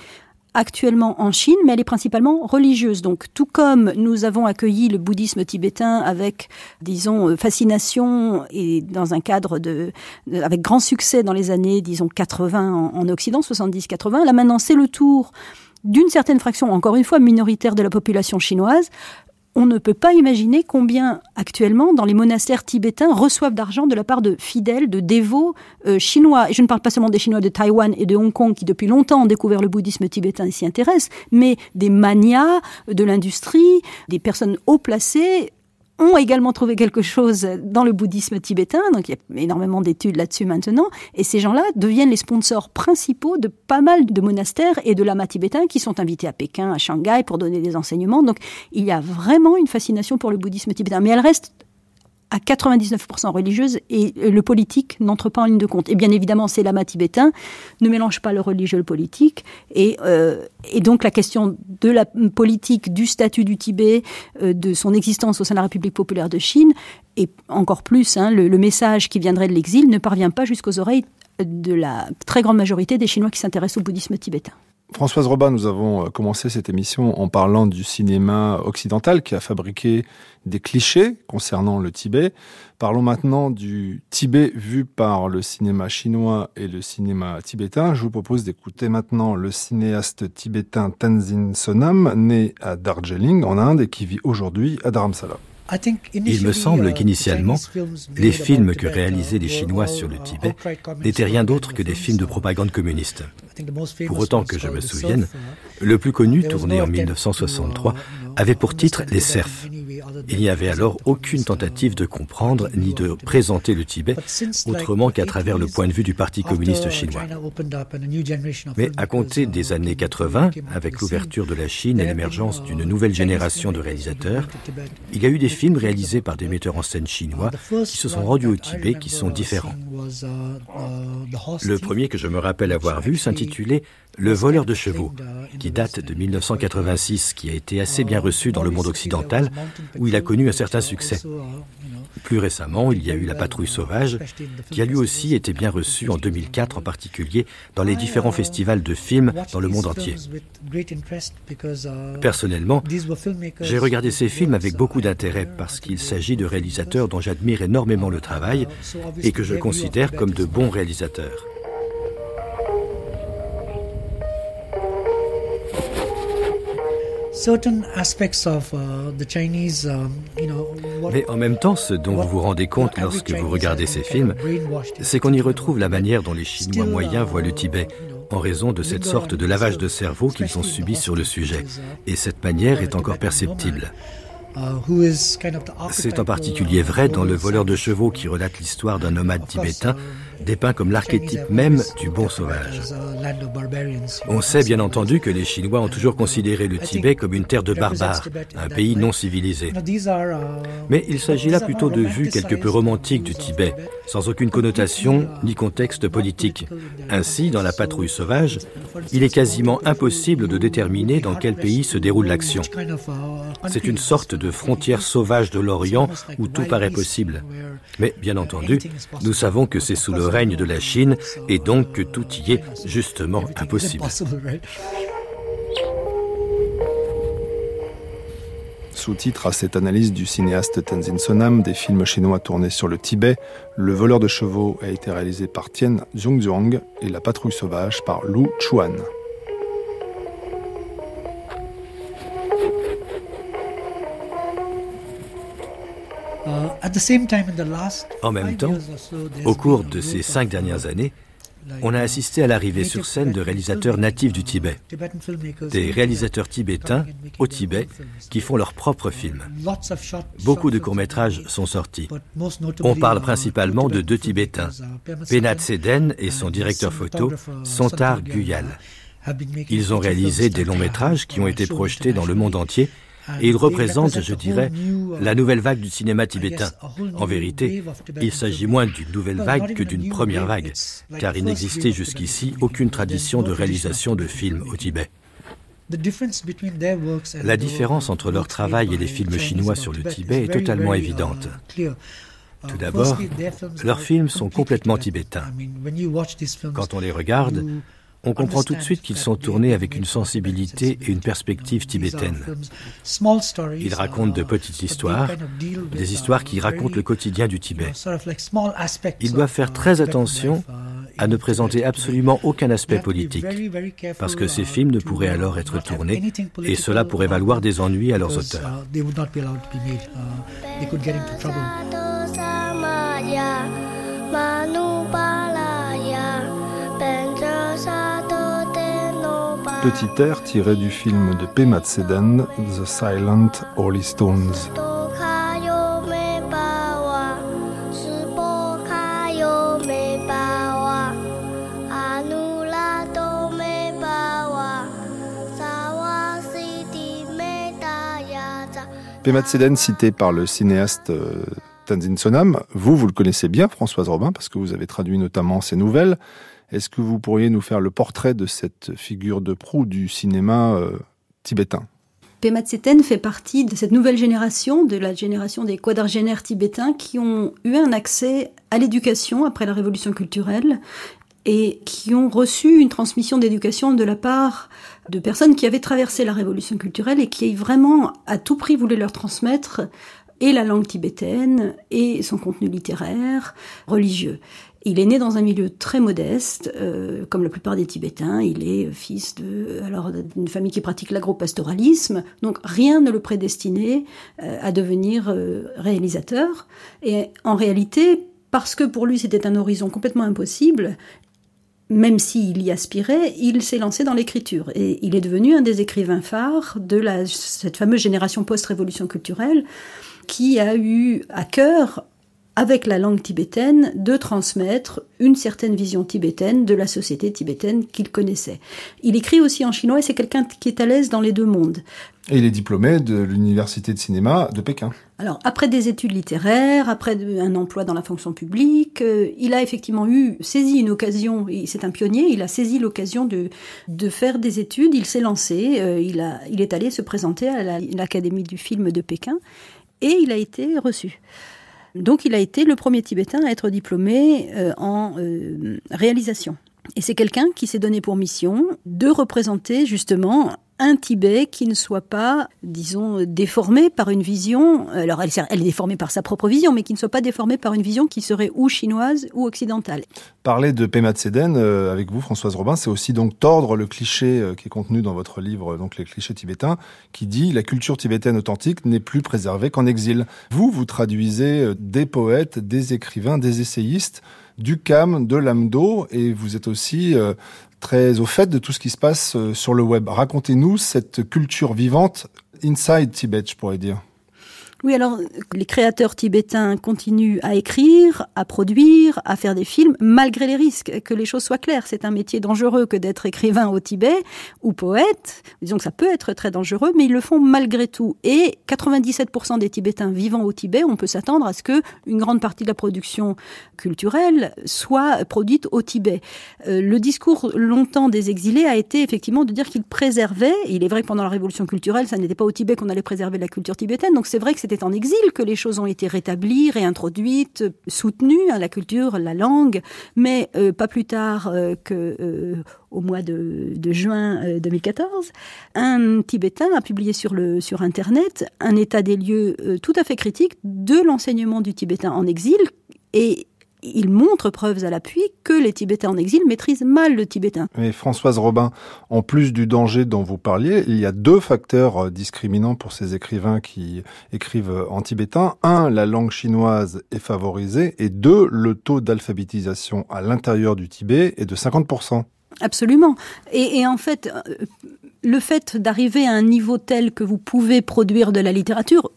actuellement en Chine, mais elle est principalement religieuse. Donc, tout comme nous avons accueilli le bouddhisme tibétain avec, disons, euh, fascination et dans un cadre de, avec grand succès dans les années, disons, 80 en, en Occident, 70-80, là maintenant c'est le tour d'une certaine fraction, encore une fois minoritaire de la population chinoise, on ne peut pas imaginer combien actuellement dans les monastères tibétains reçoivent d'argent de la part de fidèles, de dévots euh, chinois. Et je ne parle pas seulement des Chinois de Taïwan et de Hong Kong qui depuis longtemps ont découvert le bouddhisme tibétain et s'y intéressent, mais des manias de l'industrie, des personnes haut placées ont également trouvé quelque chose dans le bouddhisme tibétain, donc il y a énormément d'études là-dessus maintenant, et ces gens-là deviennent les sponsors principaux de pas mal de monastères et de lamas tibétains qui sont invités à Pékin, à Shanghai pour donner des enseignements. Donc il y a vraiment une fascination pour le bouddhisme tibétain, mais elle reste à 99% religieuse et le politique n'entre pas en ligne de compte. Et bien évidemment, ces lamas tibétains ne mélangent pas le religieux et le politique. Et, euh, et donc la question de la politique, du statut du Tibet, euh, de son existence au sein de la République populaire de Chine, et encore plus, hein, le, le message qui viendrait de l'exil ne parvient pas jusqu'aux oreilles de la très grande majorité des Chinois qui s'intéressent au bouddhisme tibétain. Françoise Robin, nous avons euh, commencé cette émission en parlant du cinéma occidental qui a fabriqué des clichés concernant le Tibet. Parlons maintenant du Tibet vu par le cinéma chinois et le cinéma tibétain. Je vous propose d'écouter maintenant le cinéaste tibétain Tenzin Sonam, né à Darjeeling en Inde et qui vit aujourd'hui à Dharamsala. Il me semble uh, qu'initialement, les films que réalisaient les Chinois sur le Tibet n'étaient rien d'autre que des films de propagande communiste. Pour autant que je me souvienne, le plus connu, tourné en 1963, avait pour titre Les Serfs. Il n'y avait alors aucune tentative de comprendre ni de présenter le Tibet autrement qu'à travers le point de vue du Parti communiste chinois. Mais à compter des années 80, avec l'ouverture de la Chine et l'émergence d'une nouvelle génération de réalisateurs, il y a eu des films réalisés par des metteurs en scène chinois qui se sont rendus au Tibet qui sont différents. Le premier que je me rappelle avoir vu s'intitulait Le voleur de chevaux, qui date de 1986, qui a été assez bien reçu dans le monde occidental, où il a connu un certain succès. Plus récemment, il y a eu La patrouille sauvage, qui a lui aussi été bien reçu en 2004 en particulier dans les différents festivals de films dans le monde entier. Personnellement, j'ai regardé ces films avec beaucoup d'intérêt parce qu'il s'agit de réalisateurs dont j'admire énormément le travail et que je considère comme de bons réalisateurs. Mais en même temps, ce dont vous vous rendez compte lorsque vous regardez ces films, c'est qu'on y retrouve la manière dont les Chinois moyens voient le Tibet, en raison de cette sorte de lavage de cerveau qu'ils ont subi sur le sujet. Et cette manière est encore perceptible. C'est en particulier vrai dans Le voleur de chevaux qui relate l'histoire d'un nomade tibétain dépeint comme l'archétype même du bon sauvage. On sait bien entendu que les Chinois ont toujours considéré le Tibet comme une terre de barbares, un pays non civilisé. Mais il s'agit là plutôt de vues quelque peu romantiques du Tibet, sans aucune connotation ni contexte politique. Ainsi, dans la patrouille sauvage, il est quasiment impossible de déterminer dans quel pays se déroule l'action. C'est une sorte de frontière sauvage de l'Orient où tout paraît possible. Mais bien entendu, nous savons que c'est sous le règne de la Chine et donc que tout y est justement impossible. Sous-titre à cette analyse du cinéaste Tenzin Sonam des films chinois tournés sur le Tibet, Le voleur de chevaux a été réalisé par Tien Zhongzhuang et La patrouille sauvage par Lu Chuan. En même temps, au cours de ces cinq dernières années, on a assisté à l'arrivée sur scène de réalisateurs natifs du Tibet, des réalisateurs tibétains au Tibet qui font leurs propres films. Beaucoup de courts-métrages sont sortis. On parle principalement de deux Tibétains, Penat Seden et son directeur photo, Sontar Guyal. Ils ont réalisé des longs métrages qui ont été projetés dans le monde entier et il représente, je dirais, la nouvelle vague du cinéma tibétain. En vérité, il s'agit moins d'une nouvelle vague que d'une première vague, car il n'existait jusqu'ici aucune tradition de réalisation de films au Tibet. La différence entre leur travail et les films chinois sur le Tibet est totalement évidente. Tout d'abord, leurs films sont complètement tibétains. Quand on les regarde, on comprend tout de suite qu'ils sont tournés avec une sensibilité et une perspective tibétaine. Ils racontent de petites histoires, des histoires qui racontent le quotidien du Tibet. Ils doivent faire très attention à ne présenter absolument aucun aspect politique, parce que ces films ne pourraient alors être tournés et cela pourrait valoir des ennuis à leurs auteurs. Petit air tiré du film de Pema Tseden, The Silent Holy Stones. Pema Tseden, cité par le cinéaste euh, Tanzin Sonam. Vous, vous le connaissez bien, Françoise Robin, parce que vous avez traduit notamment ses nouvelles. Est-ce que vous pourriez nous faire le portrait de cette figure de proue du cinéma euh, tibétain? Pema Tseten fait partie de cette nouvelle génération, de la génération des quadragénaires tibétains qui ont eu un accès à l'éducation après la révolution culturelle et qui ont reçu une transmission d'éducation de la part de personnes qui avaient traversé la révolution culturelle et qui vraiment à tout prix voulaient leur transmettre et la langue tibétaine et son contenu littéraire, religieux. Il est né dans un milieu très modeste, euh, comme la plupart des Tibétains. Il est fils de, alors d'une famille qui pratique l'agropastoralisme. Donc rien ne le prédestinait euh, à devenir euh, réalisateur. Et en réalité, parce que pour lui c'était un horizon complètement impossible, même s'il y aspirait, il s'est lancé dans l'écriture et il est devenu un des écrivains phares de la, cette fameuse génération post-révolution culturelle qui a eu à cœur, avec la langue tibétaine, de transmettre une certaine vision tibétaine de la société tibétaine qu'il connaissait. Il écrit aussi en chinois et c'est quelqu'un qui est à l'aise dans les deux mondes. Et il est diplômé de l'université de cinéma de Pékin. Alors, après des études littéraires, après un emploi dans la fonction publique, euh, il a effectivement eu, saisi une occasion, c'est un pionnier, il a saisi l'occasion de, de faire des études, il s'est lancé, euh, il, a, il est allé se présenter à l'Académie du film de Pékin, et il a été reçu. Donc il a été le premier Tibétain à être diplômé euh, en réalisation. Et c'est quelqu'un qui s'est donné pour mission de représenter justement un Tibet qui ne soit pas, disons, déformé par une vision, alors elle, est déformée par sa propre vision, mais qui ne soit pas déformé par une vision qui serait ou chinoise ou occidentale. Parler de Pema Tseden euh, avec vous, Françoise Robin, c'est aussi donc tordre le cliché euh, qui est contenu dans votre livre, donc les clichés tibétains, qui dit la culture tibétaine authentique n'est plus préservée qu'en exil. Vous, vous traduisez euh, des poètes, des écrivains, des essayistes du CAM, de l'AMDO, et vous êtes aussi très au fait de tout ce qui se passe euh, sur le web. Racontez-nous cette culture vivante inside Tibet, je pourrais dire. Oui, alors les créateurs tibétains continuent à écrire, à produire, à faire des films, malgré les risques. Que les choses soient claires, c'est un métier dangereux que d'être écrivain au Tibet ou poète. Disons que ça peut être très dangereux, mais ils le font malgré tout. Et 97% des Tibétains vivant au Tibet, on peut s'attendre à ce que une grande partie de la production culturelle soit produite au Tibet. Euh, le discours longtemps des exilés a été effectivement de dire qu'ils préservaient. Il est vrai que pendant la révolution culturelle, ça n'était pas au Tibet qu'on allait préserver la culture tibétaine. Donc c'est vrai que en exil que les choses ont été rétablies, réintroduites, soutenues, hein, la culture, la langue, mais euh, pas plus tard euh, que euh, au mois de, juin 2014, un Tibétain a publié sur, le, sur Internet un état des lieux tout à fait critique de l'enseignement du tibétain en exil et il montre preuves à l'appui que les Tibétains en exil maîtrisent mal le tibétain. Mais Françoise Robin, en plus du danger dont vous parliez, il y a deux facteurs euh, discriminants pour ces écrivains qui écrivent en tibétain. Un, la langue chinoise est favorisée et deux, le taux d'alphabétisation à l'intérieur du Tibet est de 50%. Absolument. Et, et en fait, euh, le fait d'arriver à un niveau tel que vous pouvez produire de la littérature,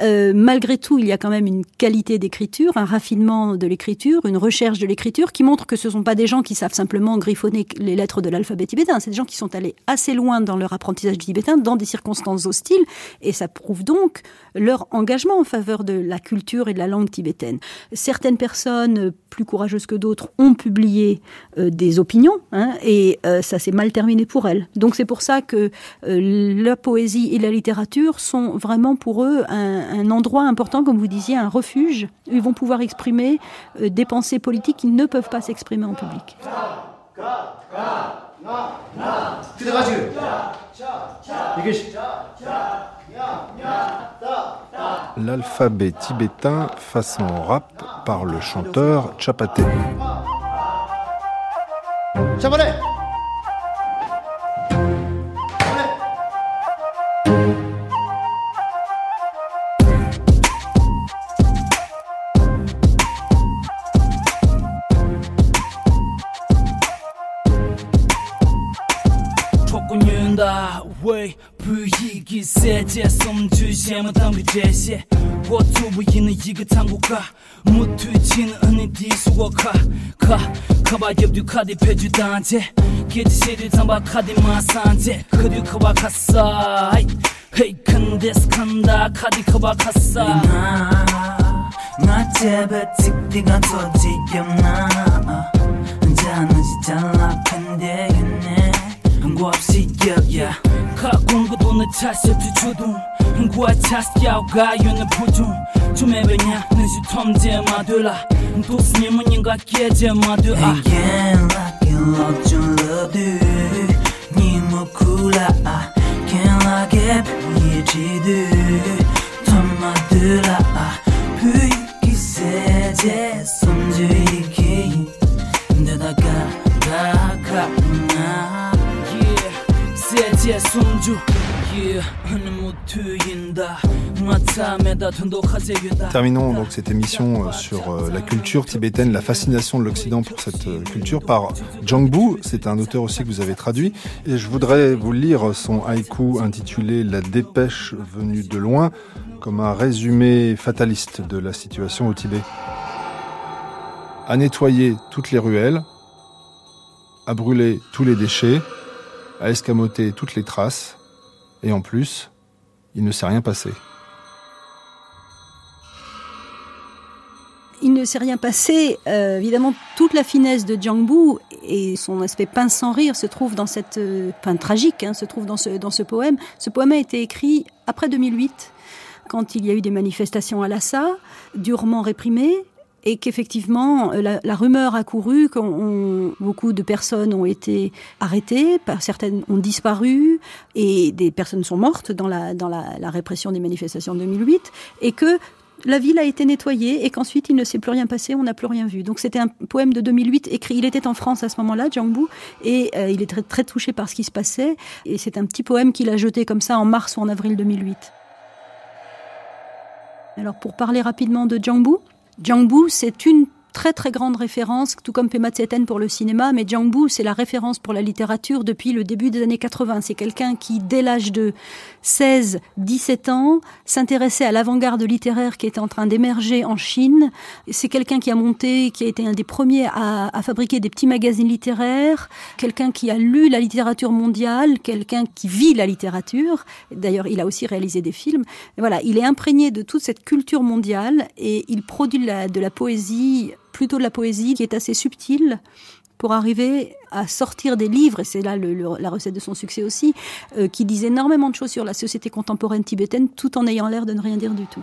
euh, malgré tout, il y a quand même une qualité d'écriture, un raffinement de l'écriture, une recherche de l'écriture qui montre que ce ne sont pas des gens qui savent simplement griffonner les lettres de l'alphabet tibétain. C'est des gens qui sont allés assez loin dans leur apprentissage tibétain, dans des circonstances hostiles, et ça prouve donc leur engagement en faveur de la culture et de la langue tibétaine. Certaines personnes plus courageuses que d'autres ont publié euh, des opinions, hein, et euh, ça s'est mal terminé pour elles. Donc c'est pour ça que la poésie et la littérature sont vraiment pour eux un, un endroit important, comme vous disiez, un refuge où ils vont pouvoir exprimer euh, des pensées politiques qui ne peuvent pas s'exprimer en public. L'alphabet tibétain façon rap par le chanteur Chapaté. 왜 ki se je som ju je ma tam bi je she wo tu bu yin yi ge tang gu ka mu tu jin an di su wo ka ka ka ba ge du ka de pe ju dan je ge ji se de zang ba ka de ma san je ke du ka ba ka sa hai hey kan des kan da ka de ka ba ka sa na je be tik ti ga to ji ge na ja na ji ja la kan de ge ne ngwa si ge yeah kha kong go don cha se tu chu dun ngo cha sia ga yo ne pu chu chu me be nya ne si tom je ma de la tu si mo ning ga ke je ma de a again like you love to love you ni mo kula a can i get ye ji de tom ma de la a pu ki se je 다가나 세제 손주 yeah 하는 모두인 Terminons donc cette émission euh, sur euh, la culture tibétaine, la fascination de l'Occident pour cette euh, culture par Zhang Bu. C'est un auteur aussi que vous avez traduit. Et je voudrais vous lire son haïku intitulé La dépêche venue de loin comme un résumé fataliste de la situation au Tibet. À nettoyer toutes les ruelles, à brûler tous les déchets, à escamoter toutes les traces, et en plus, il ne s'est rien passé. Il ne s'est rien passé. Euh, évidemment, toute la finesse de Jiang Bu et son aspect pince sans rire se trouve dans cette, euh, tragique, hein, se trouve dans ce, dans ce poème. Ce poème a été écrit après 2008, quand il y a eu des manifestations à Lhasa, durement réprimées, et qu'effectivement euh, la, rumeur a couru, que beaucoup de personnes ont été arrêtées, certaines ont disparu, et des personnes sont mortes dans la, dans la, répression des manifestations de 2008, et que la ville a été nettoyée et qu'ensuite il ne s'est plus rien passé, on n'a plus rien vu. Donc c'était un poème de 2008 écrit. Il était en France à ce moment-là, Bu, et euh, il est très, très touché par ce qui se passait. Et c'est un petit poème qu'il a jeté comme ça en mars ou en avril 2008. Alors pour parler rapidement de Jiang Bu, Jiang Bu, c'est une très très grande référence, tout comme Pema Tseten pour le cinéma, mais Jiang Bu, c'est la référence pour la littérature depuis le début des années 80. C'est quelqu'un qui, dès l'âge de 16, 17 ans, s'intéressait à l'avant-garde littéraire qui était en train d'émerger en Chine. C'est quelqu'un qui a monté, qui a été un des premiers à, à fabriquer des petits magazines littéraires, quelqu'un qui a lu la littérature mondiale, quelqu'un qui vit la littérature. D'ailleurs, il a aussi réalisé des films. voilà, il est imprégné de toute cette culture mondiale et il produit la, de la poésie plutôt de la poésie qui est assez subtile pour arriver à sortir des livres, et c'est là la recette de son succès aussi, euh, qui disent énormément de choses sur la société contemporaine tibétaine tout en ayant l'air de ne rien dire du tout.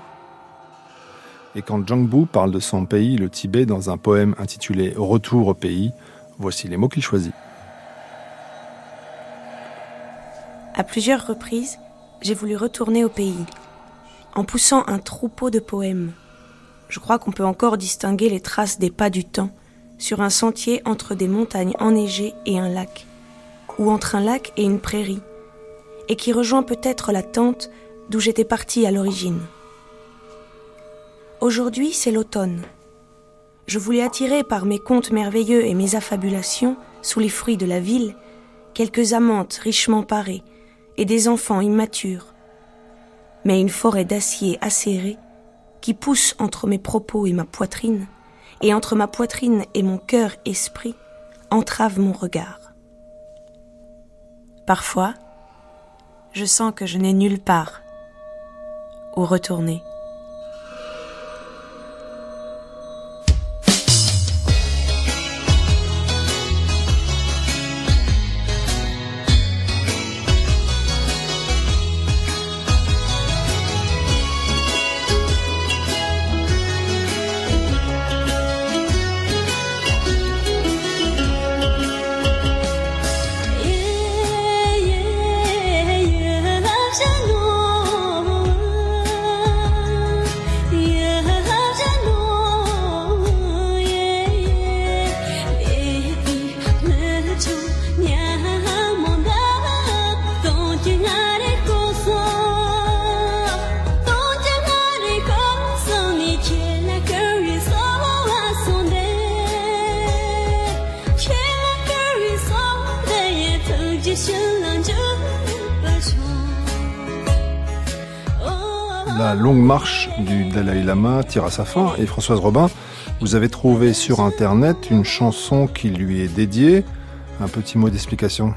Et quand Zhang Bu parle de son pays, le Tibet, dans un poème intitulé Retour au pays, voici les mots qu'il choisit. À plusieurs reprises, j'ai voulu retourner au pays, en poussant un troupeau de poèmes je crois qu'on peut encore distinguer les traces des pas du temps sur un sentier entre des montagnes enneigées et un lac, ou entre un lac et une prairie, et qui rejoint peut-être la tente d'où j'étais partie à l'origine. Aujourd'hui, c'est l'automne. Je voulais attirer par mes contes merveilleux et mes affabulations, sous les fruits de la ville, quelques amantes richement parées et des enfants immatures. Mais une forêt d'acier acéré qui pousse entre mes propos et ma poitrine, et entre ma poitrine et mon cœur-esprit, entrave mon regard. Parfois, je sens que je n'ai nulle part où retourner. Tire à sa fin et Françoise Robin, vous avez trouvé sur Internet une chanson qui lui est dédiée. Un petit mot d'explication?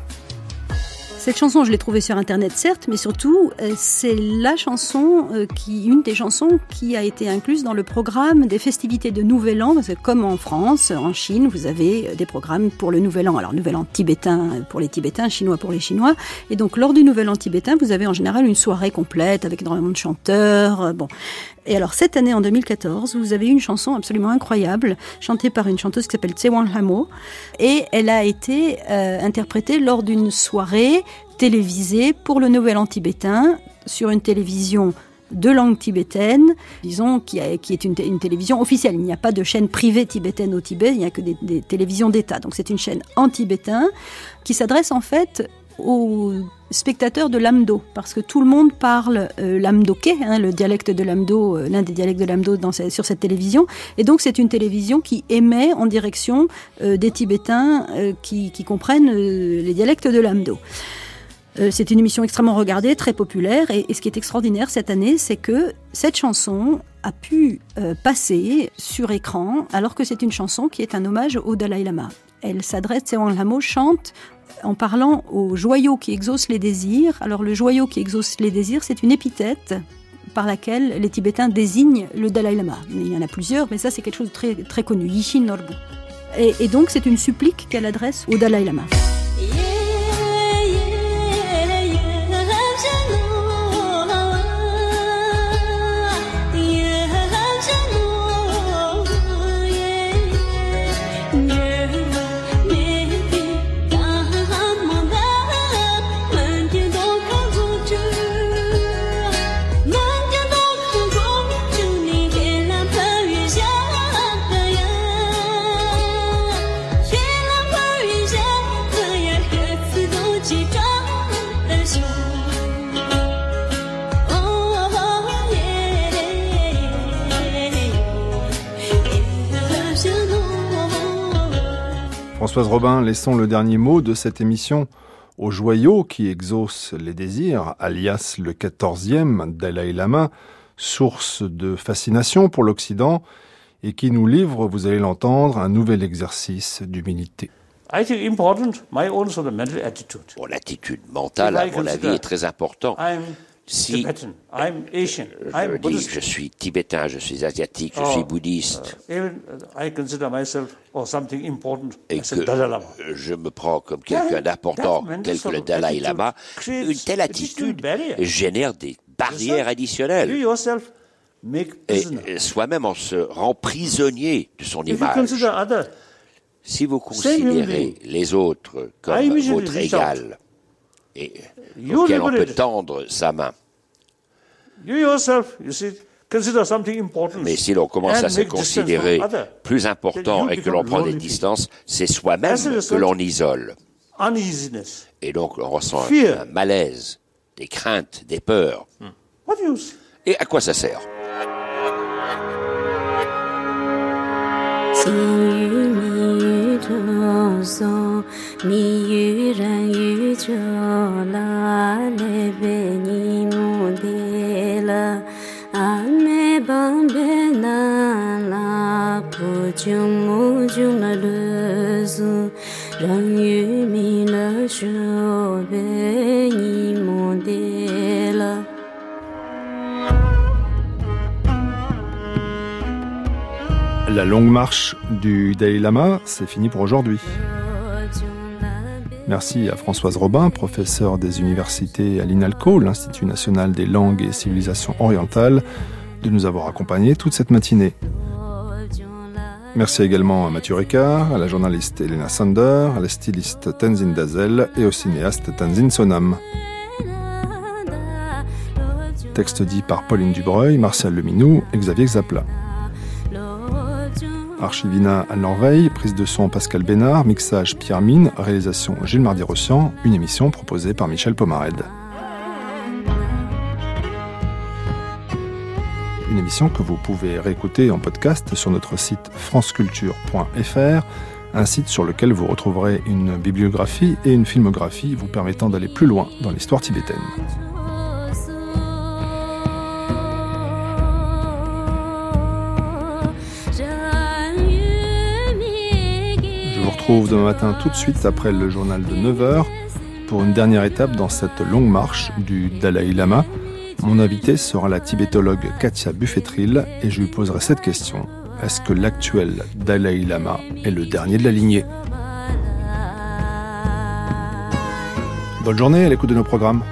Cette chanson, je l'ai trouvée sur Internet, certes, mais surtout, euh, c'est la chanson, euh, qui, une des chansons qui a été incluse dans le programme des festivités de Nouvel An. Parce que comme en France, en Chine, vous avez euh, des programmes pour le Nouvel An. Alors, Nouvel An tibétain pour les Tibétains, chinois pour les Chinois. Et donc, lors du Nouvel An tibétain, vous avez en général une soirée complète avec énormément de chanteurs. Bon, et alors cette année, en 2014, vous avez une chanson absolument incroyable, chantée par une chanteuse qui s'appelle Tsewang Hamo, et elle a été interprétée lors d'une soirée télévisée pour le Nouvel An tibétain sur une télévision de langue tibétaine, disons, qui, est une, télévision officielle. Il n'y a pas de chaîne privée tibétaine au Tibet, il n'y a que des, télévisions d'État. Donc c'est une chaîne en tibétain qui s'adresse en fait aux spectateurs de l'amdo, parce que tout le monde parle euh, l'amdoké, hein, le dialecte de l'amdo, euh, l'un des dialectes de l'amdo sur cette télévision. Et donc c'est une télévision qui émet en direction euh, des Tibétains qui, comprennent les dialectes de l'amdo. C'est une émission extrêmement regardée, très populaire, et, ce qui est extraordinaire cette année, c'est que cette chanson a pu passer sur écran, alors que c'est une chanson qui est un hommage au Dalai Lama. Elle s'adresse, Tsewang Lamo chante en parlant au joyau qui exauce les désirs. Alors le joyau qui exauce les désirs, c'est une épithète par laquelle les Tibétains désignent le Dalai Lama. Il y en a plusieurs, mais ça c'est quelque chose de très, très connu, Yishin Norbu. Et donc c'est une supplique qu'elle adresse au Dalai Lama. Françoise Robin, laissons le dernier mot de cette émission au joyau qui exauce les désirs, alias le 14e Dalai Lama, source de fascination pour l'Occident et qui nous livre, vous allez l'entendre, un nouvel exercice d'humilité. Mon attitude mentale, à mon avis, est très importante si je dis je suis tibétain, je suis asiatique, je suis oh, bouddhiste, uh, et que je me prends comme quelqu'un d'important, tel que le Dalai Lama, une telle attitude génère des barrières additionnelles. Et soi-même on se rend prisonnier de son image. Si vous considérez les autres comme votre égal, et auquel on peut tendre sa main. Mais si l'on commence à se considérer plus important et que l'on prend des distances, c'est soi-même que l'on isole. Et donc on ressent un malaise, des craintes, des peurs. Hmm. Et à quoi ça sert? 如松，密语人语久了，泪被你目滴了，阿妹帮别那拉不就木就那路子，让玉米那树被你。La longue marche du Dalai Lama, c'est fini pour aujourd'hui. Merci à Françoise Robin, professeure des universités à l'INALCO, l'Institut national des langues et civilisations orientales, de nous avoir accompagnés toute cette matinée. Merci également à Mathieu Ricard, à la journaliste Elena Sander, à la styliste Tenzin Dazel et au cinéaste Tenzin Sonam. Texte dit par Pauline Dubreuil, Martial Leminou et Xavier Zapla. Archivina à Norveille, prise de son Pascal Bénard, mixage Pierre Mine, réalisation Gilles Mardi-Rossian, une émission proposée par Michel Pomared. Une émission que vous pouvez réécouter en podcast sur notre site franceculture.fr, un site sur lequel vous retrouverez une bibliographie et une filmographie vous permettant d'aller plus loin dans l'histoire tibétaine. Retrouve demain matin tout de suite après le journal de 9h pour une dernière étape dans cette longue marche du Dalai Lama. Mon invité sera la tibétologue Katia Buffetril et je lui poserai cette question. Est-ce que l'actuel Dalai Lama est le dernier de la lignée? Bonne journée à l'écoute de nos programmes.